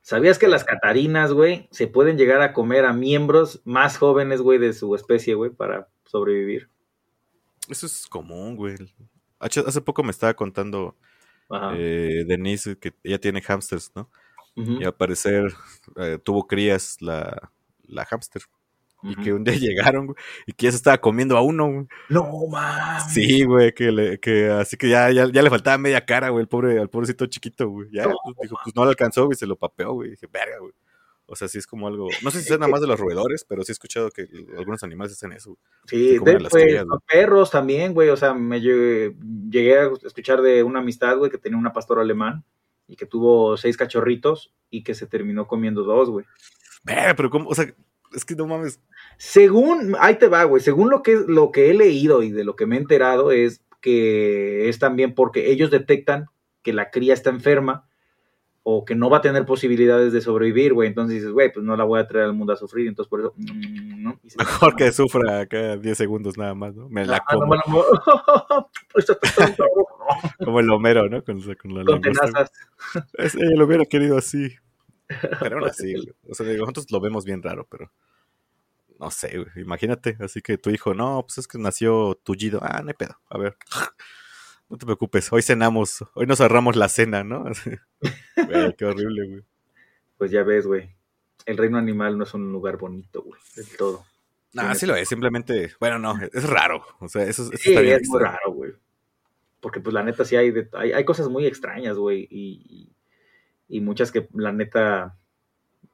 [SPEAKER 4] ¿Sabías que las catarinas, güey, se pueden llegar a comer a miembros más jóvenes, güey, de su especie, güey, para sobrevivir?
[SPEAKER 5] Eso es común, güey. Hace poco me estaba contando eh, Denise que ella tiene hamsters, ¿no? Y al parecer eh, tuvo crías la, la hamster. Y que un día <laughs> llegaron, güey, y que ya se estaba comiendo a uno, güey.
[SPEAKER 4] No, mames.
[SPEAKER 5] Sí, güey, que, le, que así que ya, ya, ya le faltaba media cara, güey, el pobre, al pobrecito chiquito, güey. Ya,
[SPEAKER 4] No,
[SPEAKER 5] pues, dijo, pues no le alcanzó, güey, se lo papeó, güey. Dije, verga, güey. O sea, sí es como algo. No sé si es nada más de los roedores, pero sí he escuchado que algunos animales hacen eso. güey.
[SPEAKER 4] Sí, de-
[SPEAKER 5] las
[SPEAKER 4] pues,
[SPEAKER 5] crías,
[SPEAKER 4] los perros también, güey. O sea, me llegué, llegué a escuchar de una amistad, güey, que tenía una pastora alemán y que tuvo seis cachorritos y que se terminó comiendo dos, güey.
[SPEAKER 5] Ve, pero cómo, o sea, es que no mames.
[SPEAKER 4] Según, ahí te va, güey, según lo que, lo que he leído y de lo que me he enterado es que es también porque ellos detectan que la cría está enferma o que no va a tener posibilidades de sobrevivir, güey. Entonces dices, güey, pues no la voy a traer al mundo a sufrir, entonces por eso, mm, ¿no? Y se-
[SPEAKER 5] Mejor que sufra acá 10 segundos nada más, ¿no? Me la
[SPEAKER 4] Ah, no
[SPEAKER 5] como. <laughs> <laughs> Como el Homero, ¿no? Con, con la
[SPEAKER 4] Con tenazas.
[SPEAKER 5] Es- ella lo hubiera querido así. <laughs> Pero aún así, güey. O sea, nosotros lo vemos bien raro, pero. No sé, güey. Imagínate, así que tu hijo, no, pues es que nació tullido. Ah, no hay pedo. A ver. <laughs> No te preocupes, hoy cenamos, hoy nos ahorramos la cena, ¿no? <laughs> Así. Güey, qué horrible, güey.
[SPEAKER 4] Pues ya ves, güey. El reino animal no es un lugar bonito, güey, del todo.
[SPEAKER 5] No, sí lo es, simplemente, bueno, no, es raro. O sea, eso, eso
[SPEAKER 4] Sí,
[SPEAKER 5] está bien
[SPEAKER 4] es muy raro, güey. Porque pues la neta sí hay, de- hay, hay cosas muy extrañas, güey. Y, y, y muchas que la neta,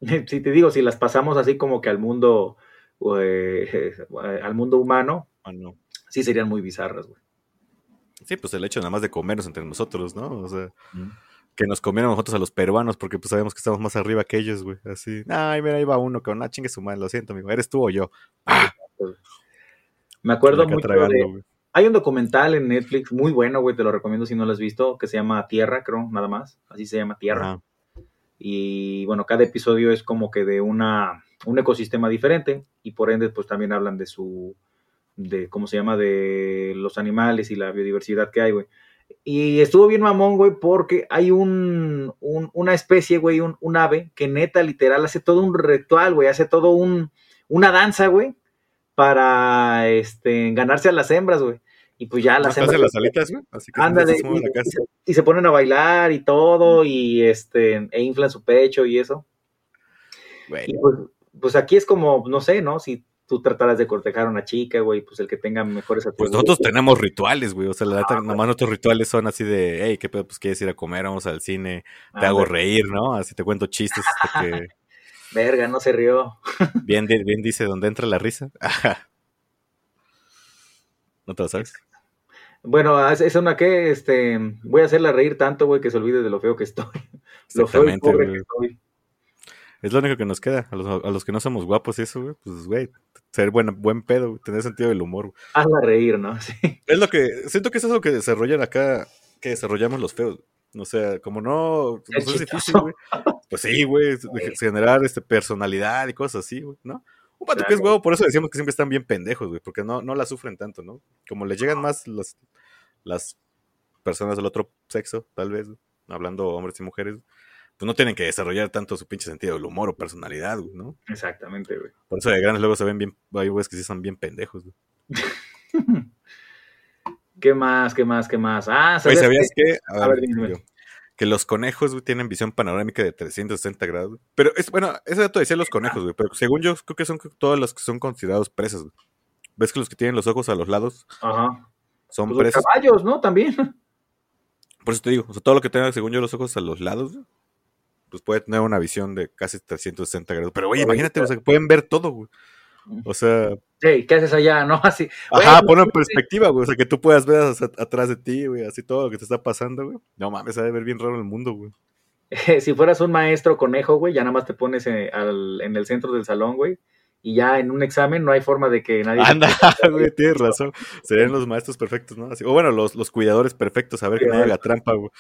[SPEAKER 4] <laughs> si te digo, si las pasamos así como que al mundo, eh, <laughs> al mundo humano,
[SPEAKER 5] Ah, no.
[SPEAKER 4] sí serían muy bizarras, güey.
[SPEAKER 5] Sí, pues el hecho nada más de comernos entre nosotros, ¿no? O sea, que nos comieron nosotros a los peruanos porque pues sabemos que estamos más arriba que ellos, güey. Así, ay, mira, ahí va uno, con una chingue su madre, lo siento, amigo, eres tú o yo.
[SPEAKER 4] Me acuerdo mucho de... Hay un documental en Netflix muy bueno, güey, te lo recomiendo si no lo has visto, que se llama Tierra, creo, nada más. Así se llama Tierra. Y bueno, cada episodio es como que de una, un ecosistema diferente y por ende pues también hablan de su, de cómo se llama, de los animales y la biodiversidad que hay, güey. Y estuvo bien mamón, güey, porque hay un, un- una especie, güey, un, un ave que neta, literal, hace todo un ritual, güey, hace todo un, una danza, güey, para, este, ganarse a las hembras, güey. Y pues ya las
[SPEAKER 5] ¿Estás en
[SPEAKER 4] hembras...
[SPEAKER 5] las alitas, güey? Así que
[SPEAKER 4] Ándale,
[SPEAKER 5] se mueve la
[SPEAKER 4] y,
[SPEAKER 5] casa.
[SPEAKER 4] y se, y se ponen a bailar y todo, y este, e inflan su pecho y eso.
[SPEAKER 5] Güey,
[SPEAKER 4] Y pues, pues aquí es como, no sé, ¿no? Si tú trataras de cortejar a una chica, güey, pues el que tenga mejores
[SPEAKER 5] Pues nosotros tenemos rituales, güey. O sea, la
[SPEAKER 4] Ah,
[SPEAKER 5] neta, nomás nuestros rituales son así de, hey, ¿qué pedo? Pues quieres ir a comer, vamos al cine, te
[SPEAKER 4] Ah,
[SPEAKER 5] hago reír, ¿no? Así te cuento chistes hasta que <laughs>
[SPEAKER 4] Verga, no se rió.
[SPEAKER 5] bien, bien dice dónde entra la risa. <laughs> ¿No te lo sabes?
[SPEAKER 4] Bueno, es, una que, este, voy a hacerla reír tanto, güey, que se olvide de lo feo que estoy. <laughs> Lo feo y
[SPEAKER 5] Exactamente,
[SPEAKER 4] pobre que estoy.
[SPEAKER 5] Es lo único que nos queda. A los, a los que no somos guapos y eso, güey, pues, güey, ser buen, buen pedo, tener sentido del humor. güey.
[SPEAKER 4] Hazla reír, ¿no? <laughs> Sí.
[SPEAKER 5] Es lo que, siento que eso es lo que desarrollan acá, que desarrollamos los feos. O sea, como no, es difícil, güey. <laughs> Pues sí, güey, generar este, personalidad y cosas así, güey, ¿no? Un vato que es
[SPEAKER 4] Claro.
[SPEAKER 5] huevo, por eso decíamos que siempre están bien pendejos, güey, porque no, no la sufren tanto, ¿no? Como les llegan más las, las personas del otro sexo, tal vez, hablando hombres y mujeres, pues no tienen que desarrollar tanto su pinche sentido del humor o personalidad, güey, ¿no?
[SPEAKER 4] Exactamente, güey.
[SPEAKER 5] Por eso de grandes luego se ven bien, hay güeyes que sí son bien pendejos, güey. <laughs>
[SPEAKER 4] ¿Qué más, qué más, qué más? Ah, ¿sabías
[SPEAKER 5] ¿sabías
[SPEAKER 4] qué?
[SPEAKER 5] que?
[SPEAKER 4] A ver, dime.
[SPEAKER 5] Que los conejos, güey, tienen visión panorámica de 360 grados. güey. Pero es, bueno, ese dato decía los conejos, güey. Pero según yo, creo que son todos los que son considerados presas, güey. ¿Ves que los que tienen los ojos a los lados
[SPEAKER 4] Ajá.
[SPEAKER 5] son
[SPEAKER 4] Pues los
[SPEAKER 5] presas?
[SPEAKER 4] caballos, ¿no? También. <laughs>
[SPEAKER 5] Por eso te digo, o sea, todo lo que tenga, según yo, los ojos a los lados, güey, pues puede tener una visión de casi 360 grados. Pero, oye, imagínate, o sea, que pueden ver todo, güey. O sea,
[SPEAKER 4] Hey, ¿qué haces allá? <laughs> ¿No? Así.
[SPEAKER 5] ajá, ponlo en perspectiva, güey. O sea, que tú puedas ver hacia- atrás de ti, güey, así todo lo que te está pasando, güey. No mames, ha de ver bien raro el mundo, güey. <laughs>
[SPEAKER 4] si fueras un maestro conejo, güey, ya nada más te pones eh, al- en el centro del salón, güey, y ya en un examen no hay forma de que nadie...
[SPEAKER 5] Anda, <laughs> güey, tienes razón. Serían los maestros perfectos, ¿no? Así, o bueno, los, los cuidadores perfectos, a ver que nadie haga trampa, güey.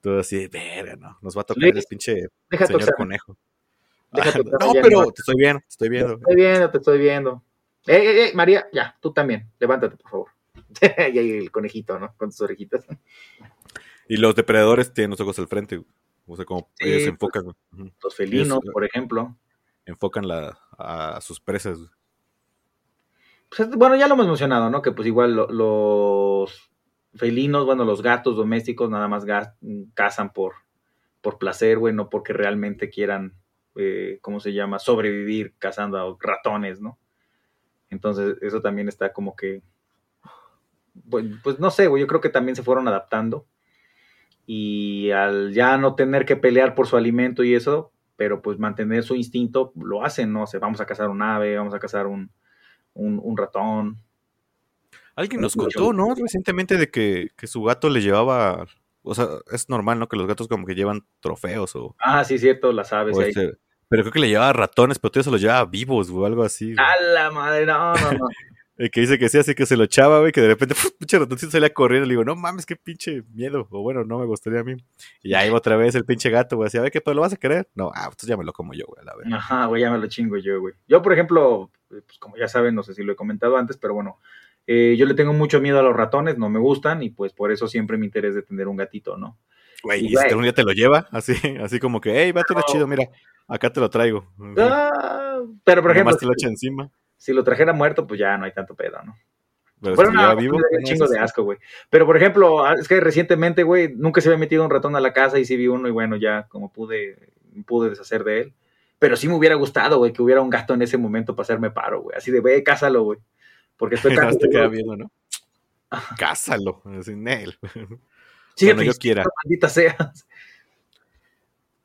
[SPEAKER 5] Todo así, verga, no. Nos va a tocar
[SPEAKER 4] Luis,
[SPEAKER 5] el pinche señor conejo. Ah, no, pero te estoy viendo, te estoy
[SPEAKER 4] Te
[SPEAKER 5] viendo.
[SPEAKER 4] estoy viendo, te estoy viendo. Eh, eh, eh, María, ya, tú también, levántate, por favor. <laughs> y ahí el conejito, ¿no? Con tus orejitas.
[SPEAKER 5] Y los depredadores tienen los ojos al frente. O sea, como
[SPEAKER 4] Sí,
[SPEAKER 5] ellos se
[SPEAKER 4] pues.
[SPEAKER 5] enfocan. Ujú.
[SPEAKER 4] Los felinos,
[SPEAKER 5] Eso.
[SPEAKER 4] por ejemplo.
[SPEAKER 5] Enfocan la, a sus presas.
[SPEAKER 4] Pues, bueno, ya lo hemos mencionado, ¿no? Que pues igual lo- los felinos, bueno, los gatos domésticos nada más gas- cazan por, por placer, güey, no porque realmente quieran, eh, ¿cómo se llama? Sobrevivir cazando a ratones, ¿no? Entonces, eso también está como que, pues, pues no sé, güey, yo creo que también se fueron adaptando y al ya no tener que pelear por su alimento y eso, pero pues mantener su instinto, lo hacen, ¿no? O sea, vamos a cazar un ave, vamos a cazar un, un, un ratón.
[SPEAKER 5] Alguien nos contó, ¿no? Recientemente de que, que su gato le llevaba o sea, es normal, ¿no? Que los gatos como que llevan trofeos o...
[SPEAKER 4] Ah, sí, cierto, las aves ahí.
[SPEAKER 5] este- pero creo que le llevaba ratones, pero tú se los llevaba vivos o algo así. güey.
[SPEAKER 4] A la madre, no, no, no. <laughs>
[SPEAKER 5] El que dice que sí, así que se lo echaba, güey, que de repente, ¡puf! pinche ratoncito salía corriendo. Le digo, no mames, qué pinche miedo. O bueno, no me gustaría a mí. Y iba otra vez el pinche gato, güey, así, a ver, ¿qué pero lo vas a querer? No, ah, pues ya me lo como yo, güey, a la verdad.
[SPEAKER 4] Ajá, güey, ya me lo chingo yo, güey. Yo, por ejemplo, pues como ya saben, no sé si lo he comentado antes, pero bueno, eh, yo le tengo mucho miedo a los ratones, no me gustan, y pues por eso siempre me interesa de tener un gatito, ¿no?
[SPEAKER 5] Güey, y
[SPEAKER 4] Güey.
[SPEAKER 5] si un día te lo lleva, así, <laughs> así como que, hey, vato,
[SPEAKER 4] No.
[SPEAKER 5] chido, mira, acá te lo traigo.
[SPEAKER 4] Ah, pero, por ejemplo,
[SPEAKER 5] te lo
[SPEAKER 4] si,
[SPEAKER 5] echa encima.
[SPEAKER 4] si lo trajera muerto, pues ya no hay tanto pedo, ¿no?
[SPEAKER 5] Pero
[SPEAKER 4] Bueno,
[SPEAKER 5] si
[SPEAKER 4] no,
[SPEAKER 5] vivo,
[SPEAKER 4] un chingo
[SPEAKER 5] eso
[SPEAKER 4] de asco, güey. Pero, por ejemplo, ah, es que recientemente, güey, nunca se había metido un ratón a la casa y sí vi uno y bueno, ya como pude, pude deshacer de él. Pero sí me hubiera gustado, güey, que hubiera un gato en ese momento para hacerme paro, güey. Así de, ve, cásalo, güey. Porque estoy <laughs>
[SPEAKER 5] más te queda viendo, ¿no? Cásalo. Así, Nel.
[SPEAKER 4] Sí,
[SPEAKER 5] Cuando yo quiera.
[SPEAKER 4] Maldita.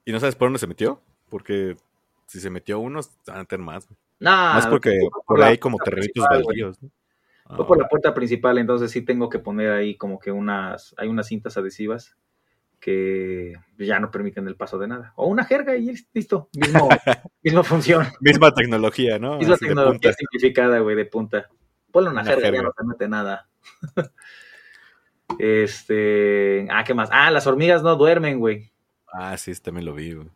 [SPEAKER 5] ¿Y no sabes por dónde se metió? Porque si se metió uno, van a tener más.
[SPEAKER 4] No,
[SPEAKER 5] Más porque por
[SPEAKER 4] la
[SPEAKER 5] ahí hay como terrenitos baldíos. ¿no? Ah,
[SPEAKER 4] Fue por la puerta principal, entonces sí tengo que poner ahí como que unas, hay unas cintas adhesivas que ya no permiten el paso de nada. O una jerga y listo. Mismo, <laughs> misma función.
[SPEAKER 5] Misma tecnología, ¿no?
[SPEAKER 4] Misma
[SPEAKER 5] Así
[SPEAKER 4] tecnología simplificada, güey, de punta. Ponle una,
[SPEAKER 5] Una
[SPEAKER 4] jerga, ya
[SPEAKER 5] jerga.
[SPEAKER 4] no se mete nada. <laughs> este. Ah, ¿qué más? Ah, las hormigas no duermen, güey.
[SPEAKER 5] Ah, sí, también lo vi, güey.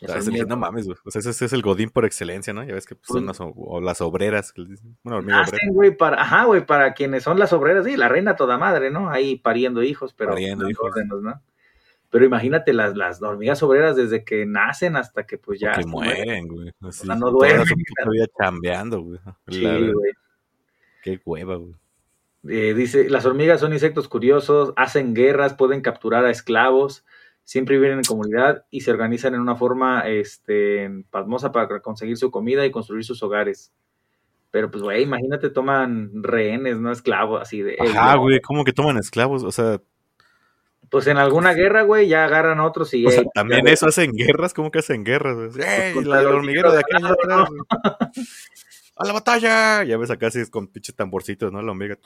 [SPEAKER 5] Dije, no mames, güey. O sea, ese, ese es el godín por excelencia, ¿no? Ya ves que pues, son las, o- o las obreras. obrera.
[SPEAKER 4] Nacen, güey, para, ajá, güey, para quienes son las obreras, sí, la reina toda madre, ¿no? Ahí pariendo hijos, pero
[SPEAKER 5] Pariendo hijos.
[SPEAKER 4] órdenes, ¿no? Pero imagínate las, las hormigas obreras desde que nacen hasta que pues ya
[SPEAKER 5] que mueren, güey. Así,
[SPEAKER 4] sea, no duermen.
[SPEAKER 5] vida chambeando, güey.
[SPEAKER 4] Sí, güey.
[SPEAKER 5] Qué hueva, güey.
[SPEAKER 4] Eh, dice, las hormigas son insectos curiosos, hacen guerras, pueden capturar a esclavos, siempre viven en comunidad y se organizan en una forma este, pasmosa para conseguir su comida y construir sus hogares. Pero pues, güey, imagínate, toman rehenes, no esclavos, así de...
[SPEAKER 5] Ajá,
[SPEAKER 4] eh,
[SPEAKER 5] güey, ¿cómo que toman esclavos? O sea,
[SPEAKER 4] Pues en alguna guerra, güey, ya agarran a otros y...
[SPEAKER 5] o sea también
[SPEAKER 4] ya-
[SPEAKER 5] eso hacen guerras, ¿cómo que hacen guerras? güey? ¡Ey! La, hormiguero de aquí ¡A la batalla! Ya ves acá así con pinches tamborcitos, ¿no? La hormiga.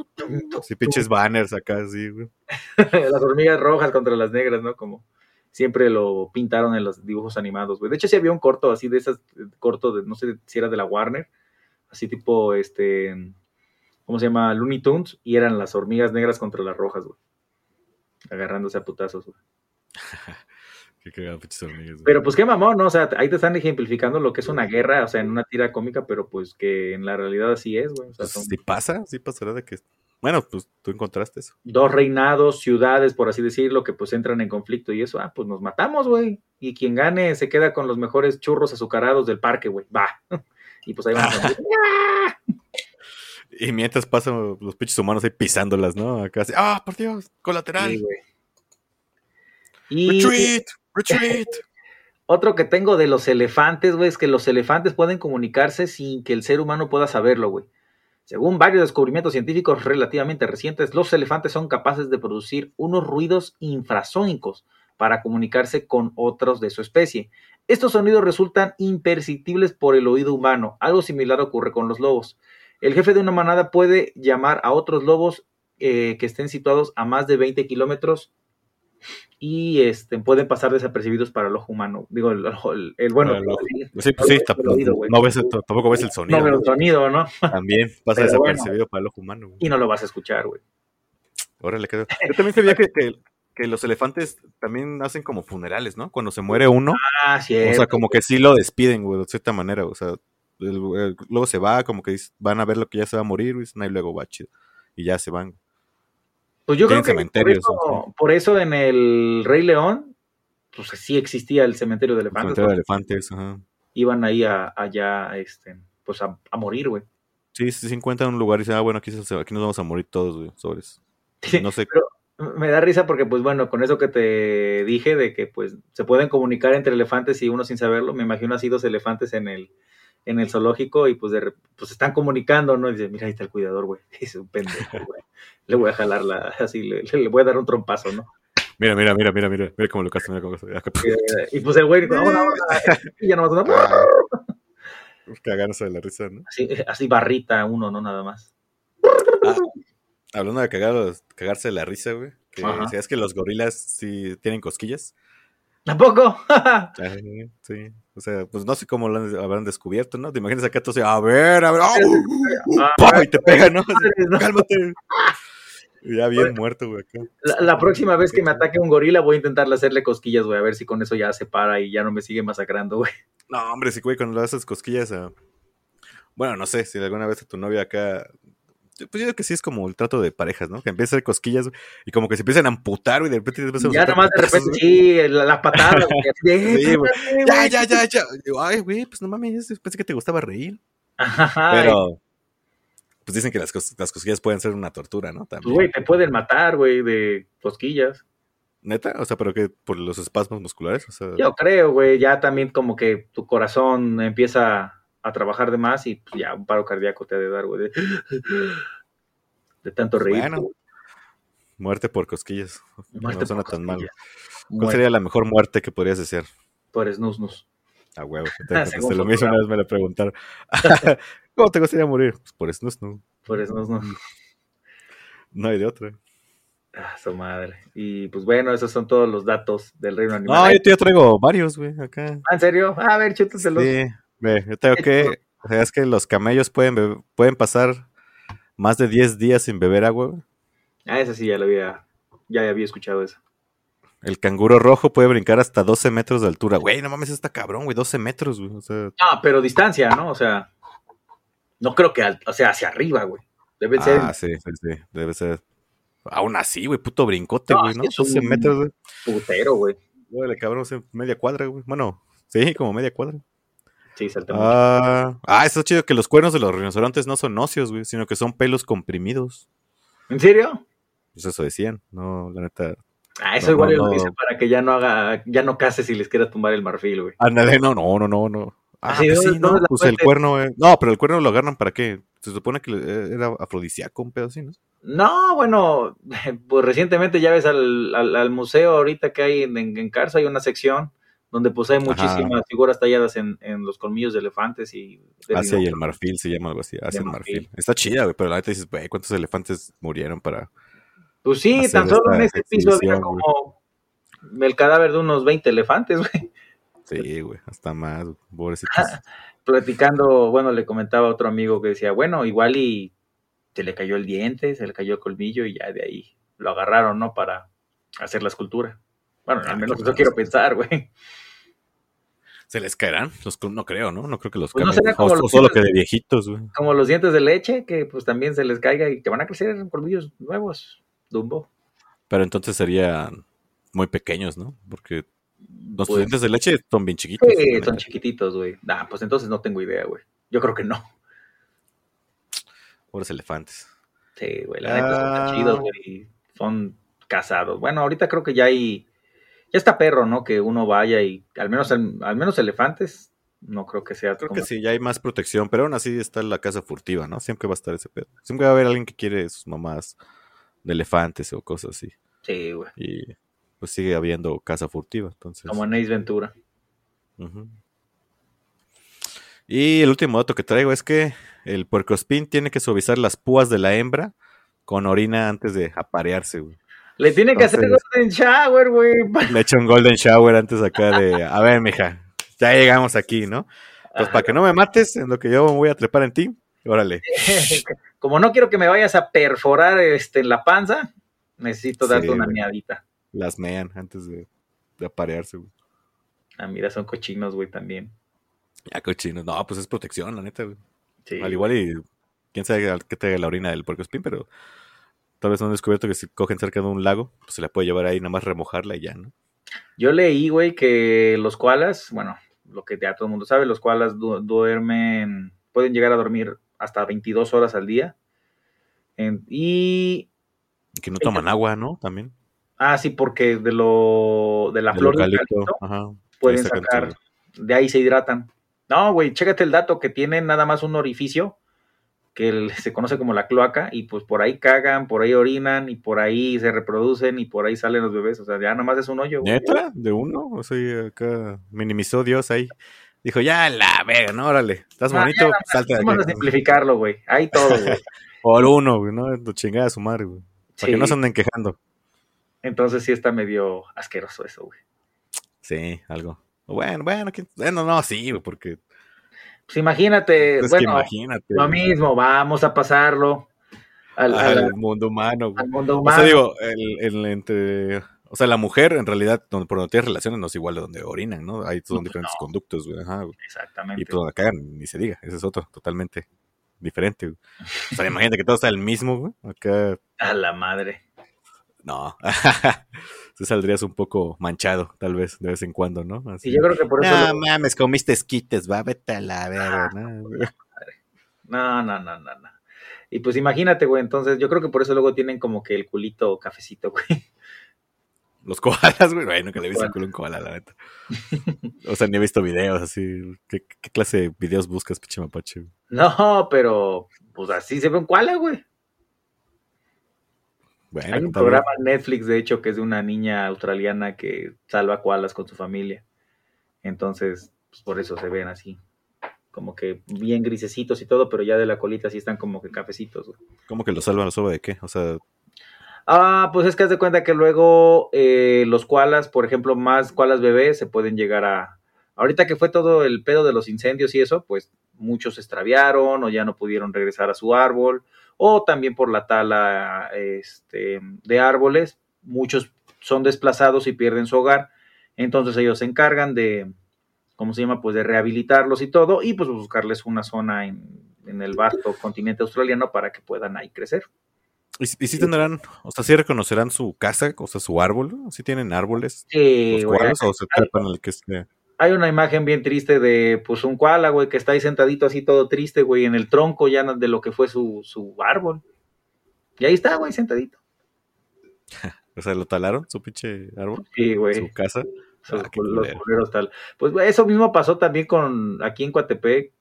[SPEAKER 5] Así pinches banners acá, así, güey. <laughs>
[SPEAKER 4] las hormigas rojas contra las negras, ¿no? Como siempre lo pintaron en los dibujos animados, güey. De hecho, sí había un corto así de esas, eh, corto de, no sé si era de la Warner, así tipo, este, ¿cómo se llama? Looney Tunes, y eran las hormigas negras contra las rojas, güey. Agarrándose a putazos, güey. <laughs>
[SPEAKER 5] Qué cagado.
[SPEAKER 4] Pero pues qué mamón, ¿no? O sea, ahí te están ejemplificando lo que es una guerra, o sea, en una tira cómica, pero pues que en la realidad así es, güey. O sea,
[SPEAKER 5] Pues,
[SPEAKER 4] son
[SPEAKER 5] si pasa, sí pasará de que. Bueno, pues tú encontraste eso.
[SPEAKER 4] dos reinados, ciudades, por así decirlo, que pues entran en conflicto y eso, ah, pues nos matamos, güey. Y quien gane se queda con los mejores churros azucarados del parque, güey. Va. <laughs> Y pues ahí vamos. a- <laughs>
[SPEAKER 5] Y mientras pasan los pinches humanos ahí pisándolas, ¿no? Acá así, ¡ah, por Dios! ¡Colateral!
[SPEAKER 4] Sí, güey. Y
[SPEAKER 5] ¡Retreat! ¡Retreat! <laughs>
[SPEAKER 4] otro que tengo de los elefantes, güey, es que los elefantes pueden comunicarse sin que el ser humano pueda saberlo, güey. Según varios descubrimientos científicos relativamente recientes, los elefantes son capaces de producir unos ruidos infrasónicos para comunicarse con otros de su especie. Estos sonidos resultan imperceptibles por el oído humano. Algo similar ocurre con los lobos. El jefe de una manada puede llamar a otros lobos eh, que estén situados a más de 20 kilómetros y este, pueden pasar desapercibidos para el ojo humano. Digo, el, ojo- el- el- bueno,
[SPEAKER 5] Para el ojo.
[SPEAKER 4] sí,
[SPEAKER 5] pues sí,
[SPEAKER 4] el
[SPEAKER 5] tampoco,
[SPEAKER 4] oído, güey.
[SPEAKER 5] no ves, el- tampoco ves el sonido.
[SPEAKER 4] no el sonido, ¿no?
[SPEAKER 5] También <laughs> pasa
[SPEAKER 4] Pero
[SPEAKER 5] desapercibido para el ojo humano. güey.
[SPEAKER 4] Y no lo vas a escuchar, güey.
[SPEAKER 5] Órale, qué- Yo también sabía que, que, que los elefantes también hacen como funerales, ¿no? Cuando se muere uno,
[SPEAKER 4] Ah, sí.
[SPEAKER 5] o sea, como que sí lo despiden, güey, de cierta manera. O sea, el- el- luego se va, como que van a ver lo que ya se va a morir, güey, y luego va chido. Y ya se van.
[SPEAKER 4] Pues yo creo que por eso, por eso en el Rey León, pues sí existía el cementerio de
[SPEAKER 5] El
[SPEAKER 4] elefantes.
[SPEAKER 5] cementerio de elefantes, ajá.
[SPEAKER 4] Iban ahí a, allá, este, pues a, a morir, güey.
[SPEAKER 5] Sí, sí, se encuentran un lugar y dicen, ah, bueno, aquí, se- aquí nos vamos a morir todos, güey, sobres. <laughs> No sé,
[SPEAKER 4] Pero me da risa porque, pues bueno, con eso que te dije de que, pues, se pueden comunicar entre elefantes y uno sin saberlo, me imagino así dos elefantes en el, en el zoológico y pues, de, pues están comunicando, ¿no? Y dice, mira, ahí está el cuidador, güey. <laughs> Es un pendejo, güey. Le voy a jalar la, así, le, le voy a dar un trompazo, ¿no?
[SPEAKER 5] mira, mira, mira, mira, mira, mira cómo lo castan, mira cómo lo.
[SPEAKER 4] Eh, y pues el güey, <laughs> y ya ¿no?
[SPEAKER 5] Cagándose de la risa, ¿no?
[SPEAKER 4] así, así barrita uno, ¿no? Nada más.
[SPEAKER 5] Ah, hablando de cagar- cagarse de la risa, güey. Que
[SPEAKER 4] Ajá.
[SPEAKER 5] ¿sabías que los gorilas sí tienen cosquillas?
[SPEAKER 4] ¿Tampoco? <laughs>
[SPEAKER 5] Ay, sí. O sea, pues no sé cómo lo habrán descubierto, ¿no? Te imaginas acá todo así, a ver, a ver.
[SPEAKER 4] Ah,
[SPEAKER 5] ¡pum! y te pega, ¿no? Cálmate. <laughs> Ya bien muerto, güey.
[SPEAKER 4] La, la próxima vez que me ataque un gorila voy a intentarle hacerle cosquillas, güey, a ver si con eso ya se para y ya no me sigue masacrando, güey.
[SPEAKER 5] No, hombre, sí, güey, cuando le haces cosquillas a... Bueno, no sé, si alguna vez a tu novia acá... Pues yo creo que sí es como el trato de parejas, ¿no? Que empieza a hacer cosquillas y como que se empiezan a amputar, güey, de repente te empiezan a
[SPEAKER 4] Ya nomás de repente, sí, la, la patada, güey. así de,
[SPEAKER 5] Sí, güey.
[SPEAKER 4] "Espérate,
[SPEAKER 5] Ya,
[SPEAKER 4] güey".
[SPEAKER 5] ya, ya, ya. Ay, güey, pues no mames, pensé que te gustaba reír.
[SPEAKER 4] Ajá,
[SPEAKER 5] Pero, pues dicen que las, cos- las cosquillas pueden ser una tortura, ¿no?
[SPEAKER 4] Pues,
[SPEAKER 5] También.
[SPEAKER 4] güey, te pueden matar, güey, de cosquillas.
[SPEAKER 5] ¿Neta? O sea, pero que por los espasmos musculares, o sea...
[SPEAKER 4] Yo creo, güey, ya también como que tu corazón empieza a trabajar de más y pues, ya un paro cardíaco te ha de dar, güey. De, de tanto reír.
[SPEAKER 5] Bueno,
[SPEAKER 4] güey.
[SPEAKER 5] Muerte por cosquillas.
[SPEAKER 4] Muerte
[SPEAKER 5] no suena
[SPEAKER 4] por
[SPEAKER 5] tan mal. ¿Cuál
[SPEAKER 4] Muerte
[SPEAKER 5] sería la mejor muerte que podrías desear?
[SPEAKER 4] por snus
[SPEAKER 5] A huevo. <laughs> Te lo mismo, una vez me lo preguntaron. <laughs> ¿Cómo te gustaría morir? Pues por no,
[SPEAKER 4] Por snus
[SPEAKER 5] no hay de otra.
[SPEAKER 4] Ah, su madre. Y pues bueno, esos son todos los datos del reino animal.
[SPEAKER 5] No, yo te traigo varios, güey, acá.
[SPEAKER 4] Ah, ¿En serio? Ah, a ver, chútatelos.
[SPEAKER 5] Sí, ve, yo tengo que... O sea, es que los camellos pueden, pueden pasar más de 10 días sin beber agua, güey.
[SPEAKER 4] Ah, esa sí, ya lo había, ya había escuchado eso.
[SPEAKER 5] El canguro rojo puede brincar hasta 12 metros de altura. Güey, no mames, está cabrón, güey. 12 metros, güey. O sea,
[SPEAKER 4] Ah, pero distancia, ¿no? O sea, no creo que, al- o sea, hacia arriba, güey. Debe ser
[SPEAKER 5] ah, sí, sí, sí. Debe ser. Aún así, güey, puto brincote,
[SPEAKER 4] No,
[SPEAKER 5] güey, ¿no?
[SPEAKER 4] es
[SPEAKER 5] 12
[SPEAKER 4] un-
[SPEAKER 5] metros, güey.
[SPEAKER 4] putero, güey.
[SPEAKER 5] Güey, cabrón, o sea, media cuadra, güey. Bueno, sí, como media cuadra.
[SPEAKER 4] Sí, salta mucho.
[SPEAKER 5] Ah, ah, eso es chido que los cuernos de los rinocerontes no son óseos, güey, sino que son pelos comprimidos.
[SPEAKER 4] ¿En serio?
[SPEAKER 5] Pues eso decían, no, la neta.
[SPEAKER 4] Ah, eso
[SPEAKER 5] No,
[SPEAKER 4] igual
[SPEAKER 5] no,
[SPEAKER 4] lo
[SPEAKER 5] no.
[SPEAKER 4] dice para que ya no haga, ya no case si les quiera tumbar el marfil, güey.
[SPEAKER 5] Ándale, no, no, no, no, no. Ah, pues
[SPEAKER 4] ¿dónde-
[SPEAKER 5] sí, no, pues el cuerno, eh. No, pero el cuerno lo agarran para qué? Se supone que le- era afrodisíaco, un pedo así, ¿no?
[SPEAKER 4] No, bueno, <laughs> pues recientemente ya ves al, al, al museo ahorita que hay en, en, en Carso, hay una sección donde pues hay muchísimas figuras talladas en, en los colmillos de elefantes y... de
[SPEAKER 5] Asia y el marfil se llama algo así, Asia el
[SPEAKER 4] marfil.
[SPEAKER 5] marfil. Está chida, güey, pero la neta dices, güey, ¿cuántos elefantes murieron para...?
[SPEAKER 4] Pues sí, tan solo en ese piso había como el cadáver de unos 20 elefantes, <laughs> güey.
[SPEAKER 5] Sí, güey, hasta más, pobrecitos. <laughs>
[SPEAKER 4] Platicando, bueno, le comentaba a otro amigo que decía, bueno, igual y se le cayó el diente, se le cayó el colmillo y ya de ahí lo agarraron, ¿no? Para hacer la escultura. Bueno,
[SPEAKER 5] Ah,
[SPEAKER 4] al menos eso quiero pensar, <laughs> güey.
[SPEAKER 5] ¿Se les caerán? Los, no creo, ¿no? No creo que los
[SPEAKER 4] Pues no será como los
[SPEAKER 5] solo que
[SPEAKER 4] de-
[SPEAKER 5] viejitos, güey.
[SPEAKER 4] Como los dientes de leche, que pues también se les caiga y que van a crecer colmillos nuevos, Dumbo.
[SPEAKER 5] Pero entonces serían muy pequeños, ¿no? Porque los
[SPEAKER 4] Pues,
[SPEAKER 5] dientes de leche son bien chiquitos.
[SPEAKER 4] sí, son chiquititos, güey. Nah, pues entonces no tengo idea, güey. Yo creo que no.
[SPEAKER 5] Pobres elefantes.
[SPEAKER 4] Sí, güey, la neta son
[SPEAKER 5] Ah.
[SPEAKER 4] chidos, güey. y Son casados. Bueno, ahorita creo que ya hay. Ya está perro, ¿no? Que uno vaya y. Al menos, al, al menos elefantes. No creo que sea.
[SPEAKER 5] Creo
[SPEAKER 4] como-
[SPEAKER 5] que sí, ya hay más protección, pero aún así está la casa furtiva, ¿no? Siempre va a estar ese pedo. Siempre va a haber alguien que quiere sus mamás de elefantes o cosas así.
[SPEAKER 4] Sí, güey.
[SPEAKER 5] Y pues sigue habiendo casa furtiva, entonces.
[SPEAKER 4] Como en Ace Ventura.
[SPEAKER 5] Y el último dato que traigo es que el puercoespín tiene que suavizar las púas de la hembra con orina antes de aparearse, güey.
[SPEAKER 4] Le tiene que hacer Golden Shower, güey.
[SPEAKER 5] Le echa un golden shower antes acá de, a ver, mija, ya llegamos aquí, ¿no? Pues para que no me mates en lo que yo voy a trepar en ti, órale. <laughs>
[SPEAKER 4] Como no quiero que me vayas a perforar este, en la panza, necesito
[SPEAKER 5] Sí,
[SPEAKER 4] darte una
[SPEAKER 5] güey.
[SPEAKER 4] meadita.
[SPEAKER 5] Las mean antes de, de aparearse, güey.
[SPEAKER 4] Ah, mira, son cochinos, güey, también.
[SPEAKER 5] Ya cochinos. No, pues es protección, la neta, güey.
[SPEAKER 4] Sí.
[SPEAKER 5] Al igual y quién sabe qué traiga la orina del puercoespín, pero tal vez no han descubierto que si cogen cerca de un lago, pues se la puede llevar ahí, nada más remojarla y ya, ¿no?
[SPEAKER 4] Yo leí, güey, que los koalas, bueno, lo que ya todo el mundo sabe, los koalas du- duermen, pueden llegar a dormir hasta 22 horas al día. En- y,
[SPEAKER 5] Y que no toman agua, ¿no? También.
[SPEAKER 4] ah, sí, porque de lo, de la flor del
[SPEAKER 5] Ajá.
[SPEAKER 4] pueden sacar, de ahí se hidratan. No, güey, chécate el dato que tienen nada más un orificio que el- se conoce como la cloaca y pues por ahí cagan, por ahí orinan y por ahí se reproducen y por ahí salen los bebés, o sea, ya nada más es un hoyo. güey.
[SPEAKER 5] ¿Neta? ¿De uno? O sea, acá minimizó Dios ahí. Dijo, ya la verga, no, órale. Estás
[SPEAKER 4] Ah,
[SPEAKER 5] bonito,
[SPEAKER 4] ya,
[SPEAKER 5] salte de
[SPEAKER 4] Vamos a simplificarlo, güey. Ahí todo, güey. <laughs>
[SPEAKER 5] Por uno, güey, ¿no? Tu chingada su madre, güey. Para que no se anden quejando.
[SPEAKER 4] Entonces sí está medio asqueroso eso, güey.
[SPEAKER 5] Sí, algo. Bueno, bueno, ¿quién- bueno, no, sí, güey, porque
[SPEAKER 4] Pues imagínate, bueno,
[SPEAKER 5] imagínate.
[SPEAKER 4] lo mismo, vamos a pasarlo al,
[SPEAKER 5] al,
[SPEAKER 4] al-
[SPEAKER 5] mundo humano, güey.
[SPEAKER 4] al mundo
[SPEAKER 5] O
[SPEAKER 4] humano.
[SPEAKER 5] sea, digo, el, el entre. O sea, la mujer, en realidad, donde, por donde tiene relaciones, no es igual de donde orinan, ¿no? Ahí son
[SPEAKER 4] No,
[SPEAKER 5] diferentes
[SPEAKER 4] no.
[SPEAKER 5] conductos, güey. Ajá, güey.
[SPEAKER 4] Exactamente.
[SPEAKER 5] Y por donde cagan, ni se diga. Ese es otro, totalmente diferente, güey. O sea, imagínate que todo sea el mismo, güey. Acá, <laughs>
[SPEAKER 4] A la madre.
[SPEAKER 5] No. <laughs> Tú saldrías un poco manchado, tal vez, de vez en cuando, ¿no? Así.
[SPEAKER 4] Y yo creo que por eso.
[SPEAKER 5] No
[SPEAKER 4] lo-
[SPEAKER 5] mames, comiste esquites, va, vete a la verga, ¿no? <laughs>
[SPEAKER 4] No, no, no, no, no. Y pues imagínate, güey, entonces yo creo que por eso luego tienen como que el culito cafecito, güey.
[SPEAKER 5] Los koalas, güey. Que le he visto el culo a un koala, la neta. O sea, ni he visto videos así. ¿Qué, qué clase de videos buscas, pinche mapache?
[SPEAKER 4] No, pero pues así se ve un koala, güey.
[SPEAKER 5] Bueno,
[SPEAKER 4] Hay un programa en Netflix, de hecho, que es de una niña australiana que salva koalas con su familia. Entonces, pues por eso se ven así. Como que bien grisecitos y todo, pero ya de la colita sí están como que cafecitos, güey.
[SPEAKER 5] ¿Cómo que lo salvan? ¿Lo salva de qué? O sea,
[SPEAKER 4] Ah, pues es que haz de cuenta que luego eh, los koalas, por ejemplo, más koalas bebés se pueden llegar a... Ahorita que fue todo el pedo de los incendios y eso, pues muchos se extraviaron o ya no pudieron regresar a su árbol, o también por la tala este, de árboles, muchos son desplazados y pierden su hogar, entonces ellos se encargan de, ¿cómo se llama? Pues de rehabilitarlos y todo, y pues buscarles una zona en, en el vasto continente australiano para que puedan ahí crecer.
[SPEAKER 5] ¿y, y sí tendrán, o sea, sí reconocerán su casa, o sea, su árbol? ¿Sí tienen árboles?
[SPEAKER 4] Sí,
[SPEAKER 5] ¿Los o se trepan al que esté?
[SPEAKER 4] Hay una imagen bien triste de pues un koala, güey, que está ahí sentadito así todo triste, güey, en el tronco ya de lo que fue su, su árbol. Y ahí está, güey, sentadito. <laughs>
[SPEAKER 5] O sea, ¿lo talaron su pinche árbol?
[SPEAKER 4] Sí, güey.
[SPEAKER 5] ¿Su casa?
[SPEAKER 4] Sus-
[SPEAKER 5] Ah,
[SPEAKER 4] los
[SPEAKER 5] culero.
[SPEAKER 4] culeros tal. Pues güey, eso mismo pasó también con aquí en Coatepec.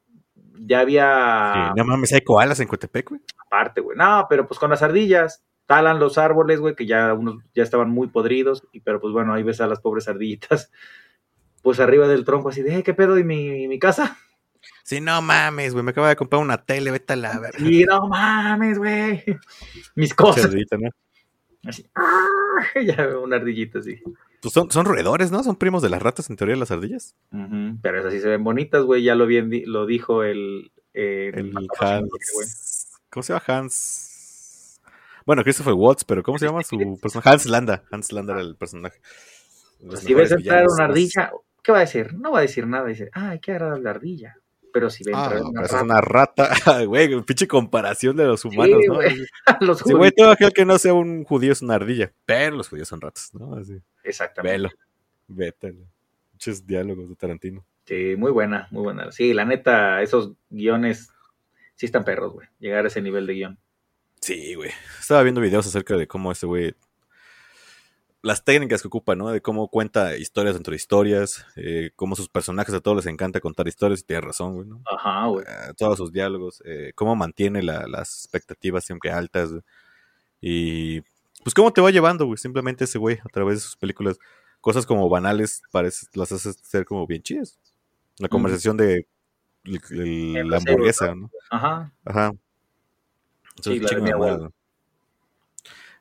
[SPEAKER 4] Ya había
[SPEAKER 5] Sí, no mames, hay koalas en Coatepec, güey.
[SPEAKER 4] aparte, güey. No, pero pues con las ardillas talan los árboles, güey, que ya unos ya estaban muy podridos, y pero pues bueno, ahí ves a las pobres ardillitas pues arriba del tronco así de, "Eh, ¿qué pedo? ¿Y mi, mi casa?
[SPEAKER 5] Sí, no mames, güey, me acaba de comprar una tele, vete a la verga.
[SPEAKER 4] Y no mames, güey. <laughs> Mis cosas.
[SPEAKER 5] ardillita, ¿no?
[SPEAKER 4] Así, <laughs> ya una ardillita así.
[SPEAKER 5] Pues son, son roedores, ¿no? Son primos de las ratas, en teoría, las ardillas.
[SPEAKER 4] Pero esas sí se ven bonitas, güey. Ya lo bien lo dijo el, eh,
[SPEAKER 5] El
[SPEAKER 4] patrocinador, güey.
[SPEAKER 5] Hans. ¿Cómo se llama Hans? Bueno, Christopher Watts, pero ¿cómo se llama su <laughs> personaje? Hans Landa. Hans Landa era el personaje. Los
[SPEAKER 4] Pues si ves entrar una ardilla, ¿qué va a decir? No va a decir nada. Dice, ay, qué agradable ardilla. Pero si ve
[SPEAKER 5] Ah,
[SPEAKER 4] una
[SPEAKER 5] pero esa es
[SPEAKER 4] rata,
[SPEAKER 5] una rata. <laughs> Güey, pinche comparación de los humanos, ¿no?
[SPEAKER 4] güey. <laughs> los
[SPEAKER 5] Sí, güey, todo aquel que no sea un judío es una ardilla. Pero los judíos son ratas, ¿no? Así.
[SPEAKER 4] Exactamente.
[SPEAKER 5] Velo. Vete. Muchos diálogos de Tarantino.
[SPEAKER 4] Sí, muy buena, muy buena. Sí, la neta, esos guiones sí están perros, güey. Llegar a ese nivel de guion.
[SPEAKER 5] Sí, güey. Estaba viendo videos acerca de cómo ese güey. Las técnicas que ocupa, ¿no? De cómo cuenta historias dentro de historias. eh, cómo sus personajes a todos les encanta contar historias. Y tiene razón, güey, ¿no?
[SPEAKER 4] Ajá, güey.
[SPEAKER 5] Eh, todos sus diálogos. eh, cómo mantiene la- las expectativas siempre altas. güey. Y. Pues cómo te va llevando, güey. Simplemente ese güey a través de sus películas. Cosas como banales parece, las hace ser como bien chidas. La conversación de el- el-
[SPEAKER 4] El
[SPEAKER 5] la hamburguesa, ¿no?
[SPEAKER 4] Ajá.
[SPEAKER 5] Ajá. Eso
[SPEAKER 4] Sí,
[SPEAKER 5] es
[SPEAKER 4] mi abuelo.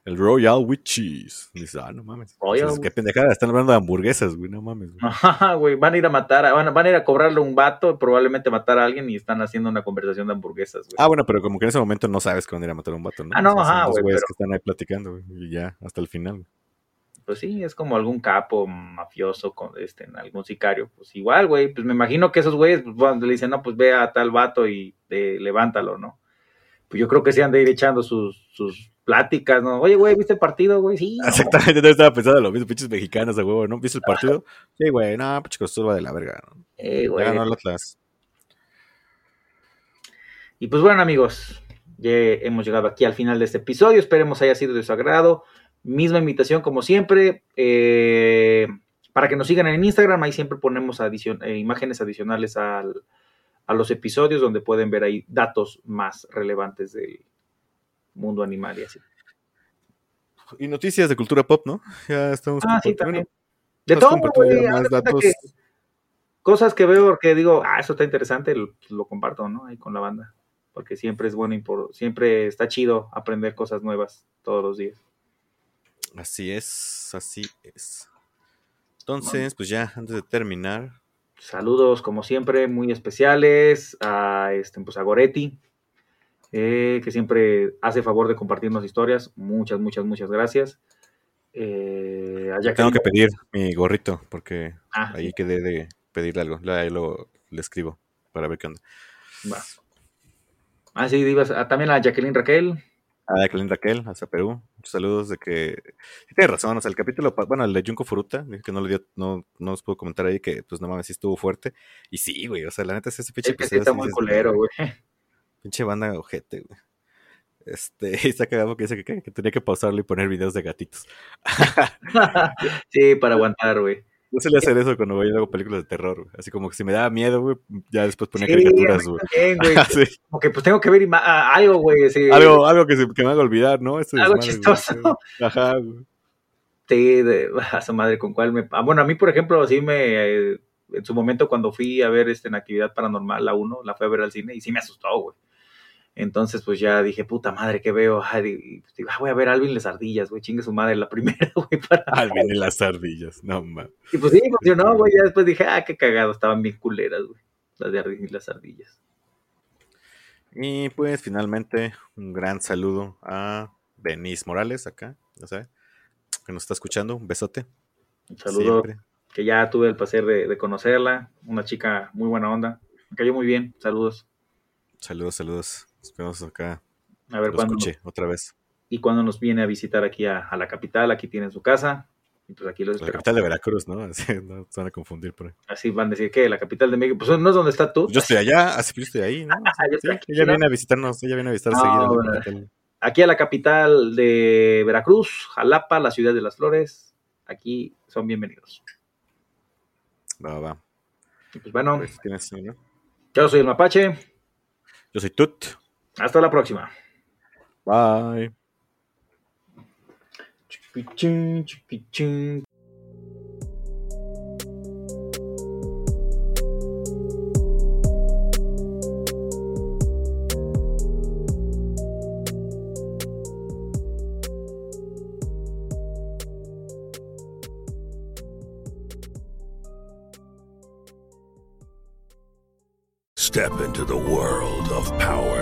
[SPEAKER 5] El Royal with Cheese. Dices, ah, no mames.
[SPEAKER 4] Royal
[SPEAKER 5] qué pendejada, están hablando de hamburguesas, güey, no mames. güey.
[SPEAKER 4] Ajá, güey. Van a ir a matar, a- van, a- van a ir a cobrarle un vato, probablemente matar a alguien y están haciendo una conversación de hamburguesas, güey.
[SPEAKER 5] Ah, bueno, pero como que en ese momento no sabes que van a ir a matar a un vato, ¿no?
[SPEAKER 4] Ah, no,
[SPEAKER 5] O sea,
[SPEAKER 4] ajá, güey,
[SPEAKER 5] güeyes
[SPEAKER 4] pero-
[SPEAKER 5] que están ahí platicando, güey, y ya, hasta el final. güey.
[SPEAKER 4] Pues sí, es como algún capo mafioso, con este, algún sicario. Pues igual, güey. Pues me imagino que esos güeyes pues, van- le dicen, no, pues ve a tal vato y eh, levántalo, ¿no? Pues yo creo que se han de ir echando sus, sus pláticas, ¿no? Oye, güey, ¿viste el partido, güey? Sí. no.
[SPEAKER 5] Exactamente, yo estaba pensando lo mismo, pinches mexicanos a huevo, ¿no? ¿Viste el partido? Sí, güey, no, pinche va de la verga, ¿no?
[SPEAKER 4] Eh,
[SPEAKER 5] Ya
[SPEAKER 4] güey.
[SPEAKER 5] ganó el Atlas.
[SPEAKER 4] Y pues bueno, amigos, ya hemos llegado aquí al final de este episodio. Esperemos haya sido de su agrado. Misma invitación, como siempre, eh, para que nos sigan en Instagram. Ahí siempre ponemos adicion- eh, imágenes adicionales al- a los episodios donde pueden ver ahí datos más relevantes del mundo animal y así.
[SPEAKER 5] Y noticias de cultura pop, ¿no? Ya estamos
[SPEAKER 4] Ah, sí, también. De todo,
[SPEAKER 5] más datos.
[SPEAKER 4] que Cosas que veo que digo, ah, eso está interesante, lo, lo comparto, ¿no? Ahí con la banda. Porque siempre es bueno, y por- siempre está chido aprender cosas nuevas todos los días.
[SPEAKER 5] Así es, así es. Entonces, pues ya, antes de terminar.
[SPEAKER 4] Saludos, como siempre, muy especiales a, este, pues a Goretti, eh, que siempre hace favor de compartirnos historias. Muchas, muchas, muchas gracias.
[SPEAKER 5] Eh, Tengo que pedir mi gorrito, porque ah, ahí quedé de pedirle algo. Ahí lo le escribo para ver qué onda. Va.
[SPEAKER 4] Ah, sí, también a Jacqueline Raquel.
[SPEAKER 5] A Jacqueline Raquel, hasta Perú. Saludos de que. Sí, tienes razón, o sea, el capítulo, bueno, el de Junko Furuta, dije que no le dio, no, no os puedo comentar ahí que, pues no mames, sí estuvo fuerte. Y sí, güey, o sea, la neta es ese pinche.
[SPEAKER 4] Es que sí está muy culero, güey.
[SPEAKER 5] Pinche banda ojete, güey. Este, y <laughs> está cagado que dice que, que, tenía que pausarlo y poner videos de gatitos. <laughs>
[SPEAKER 4] sí, para aguantar, güey.
[SPEAKER 5] Yo solía hacer eso cuando voy a ver películas de terror, güey. Así como que si me daba miedo, güey, ya después ponía caricaturas, güey.
[SPEAKER 4] güey. <laughs> Como que pues tengo que ver algo, güey.
[SPEAKER 5] Algo, algo que, se, que me haga olvidar, ¿no?
[SPEAKER 4] algo chistoso. Ajá, güey. Sí, de a su madre, con cuál me. Ah, bueno, a mí, por ejemplo, sí me. Eh, en su momento, cuando fui a ver este, en Actividad Paranormal, la 1, la fui a ver al cine y sí me asustó, güey. Entonces, pues ya dije, puta madre, ¿qué veo? Ay, ah, voy a ver Alvin las ardillas, güey, chingue su madre, la primera, <laughs> güey. Para... <laughs>
[SPEAKER 5] Alvin y las ardillas, no mames.
[SPEAKER 4] Y pues sí, funcionó, güey, ya después dije, ah, qué cagado, estaban bien culeras, güey, las de Alvin y las ardillas.
[SPEAKER 5] Y pues finalmente, un gran saludo a Denise Morales acá, ya sabes, que nos está escuchando, un besote.
[SPEAKER 4] Un saludo, que ya tuve el placer de, de conocerla, una chica muy buena onda, me cayó muy bien, saludos.
[SPEAKER 5] Saludos, saludos. Esperamos acá.
[SPEAKER 4] A ver cuándo.
[SPEAKER 5] otra vez.
[SPEAKER 4] Y cuando nos viene a visitar aquí a, la capital, aquí tiene su casa. Y pues aquí los
[SPEAKER 5] La capital de Veracruz, ¿no? <laughs> Así, no se van a confundir por ahí.
[SPEAKER 4] Así van a decir que la capital de México, pues no es donde está tú.
[SPEAKER 5] Yo estoy allá, así yo estoy ahí, ¿no? <laughs> ella viene a visitarnos, ella viene a visitar seguido.
[SPEAKER 4] Aquí a la capital de Veracruz, Jalapa, la ciudad de las flores. Aquí son bienvenidos.
[SPEAKER 5] Va, va.
[SPEAKER 4] Y pues bueno. Pues, yo soy el Mapache.
[SPEAKER 5] Yo soy Tut.
[SPEAKER 4] Hasta la próxima.
[SPEAKER 5] Bye.
[SPEAKER 6] Step into the world of power,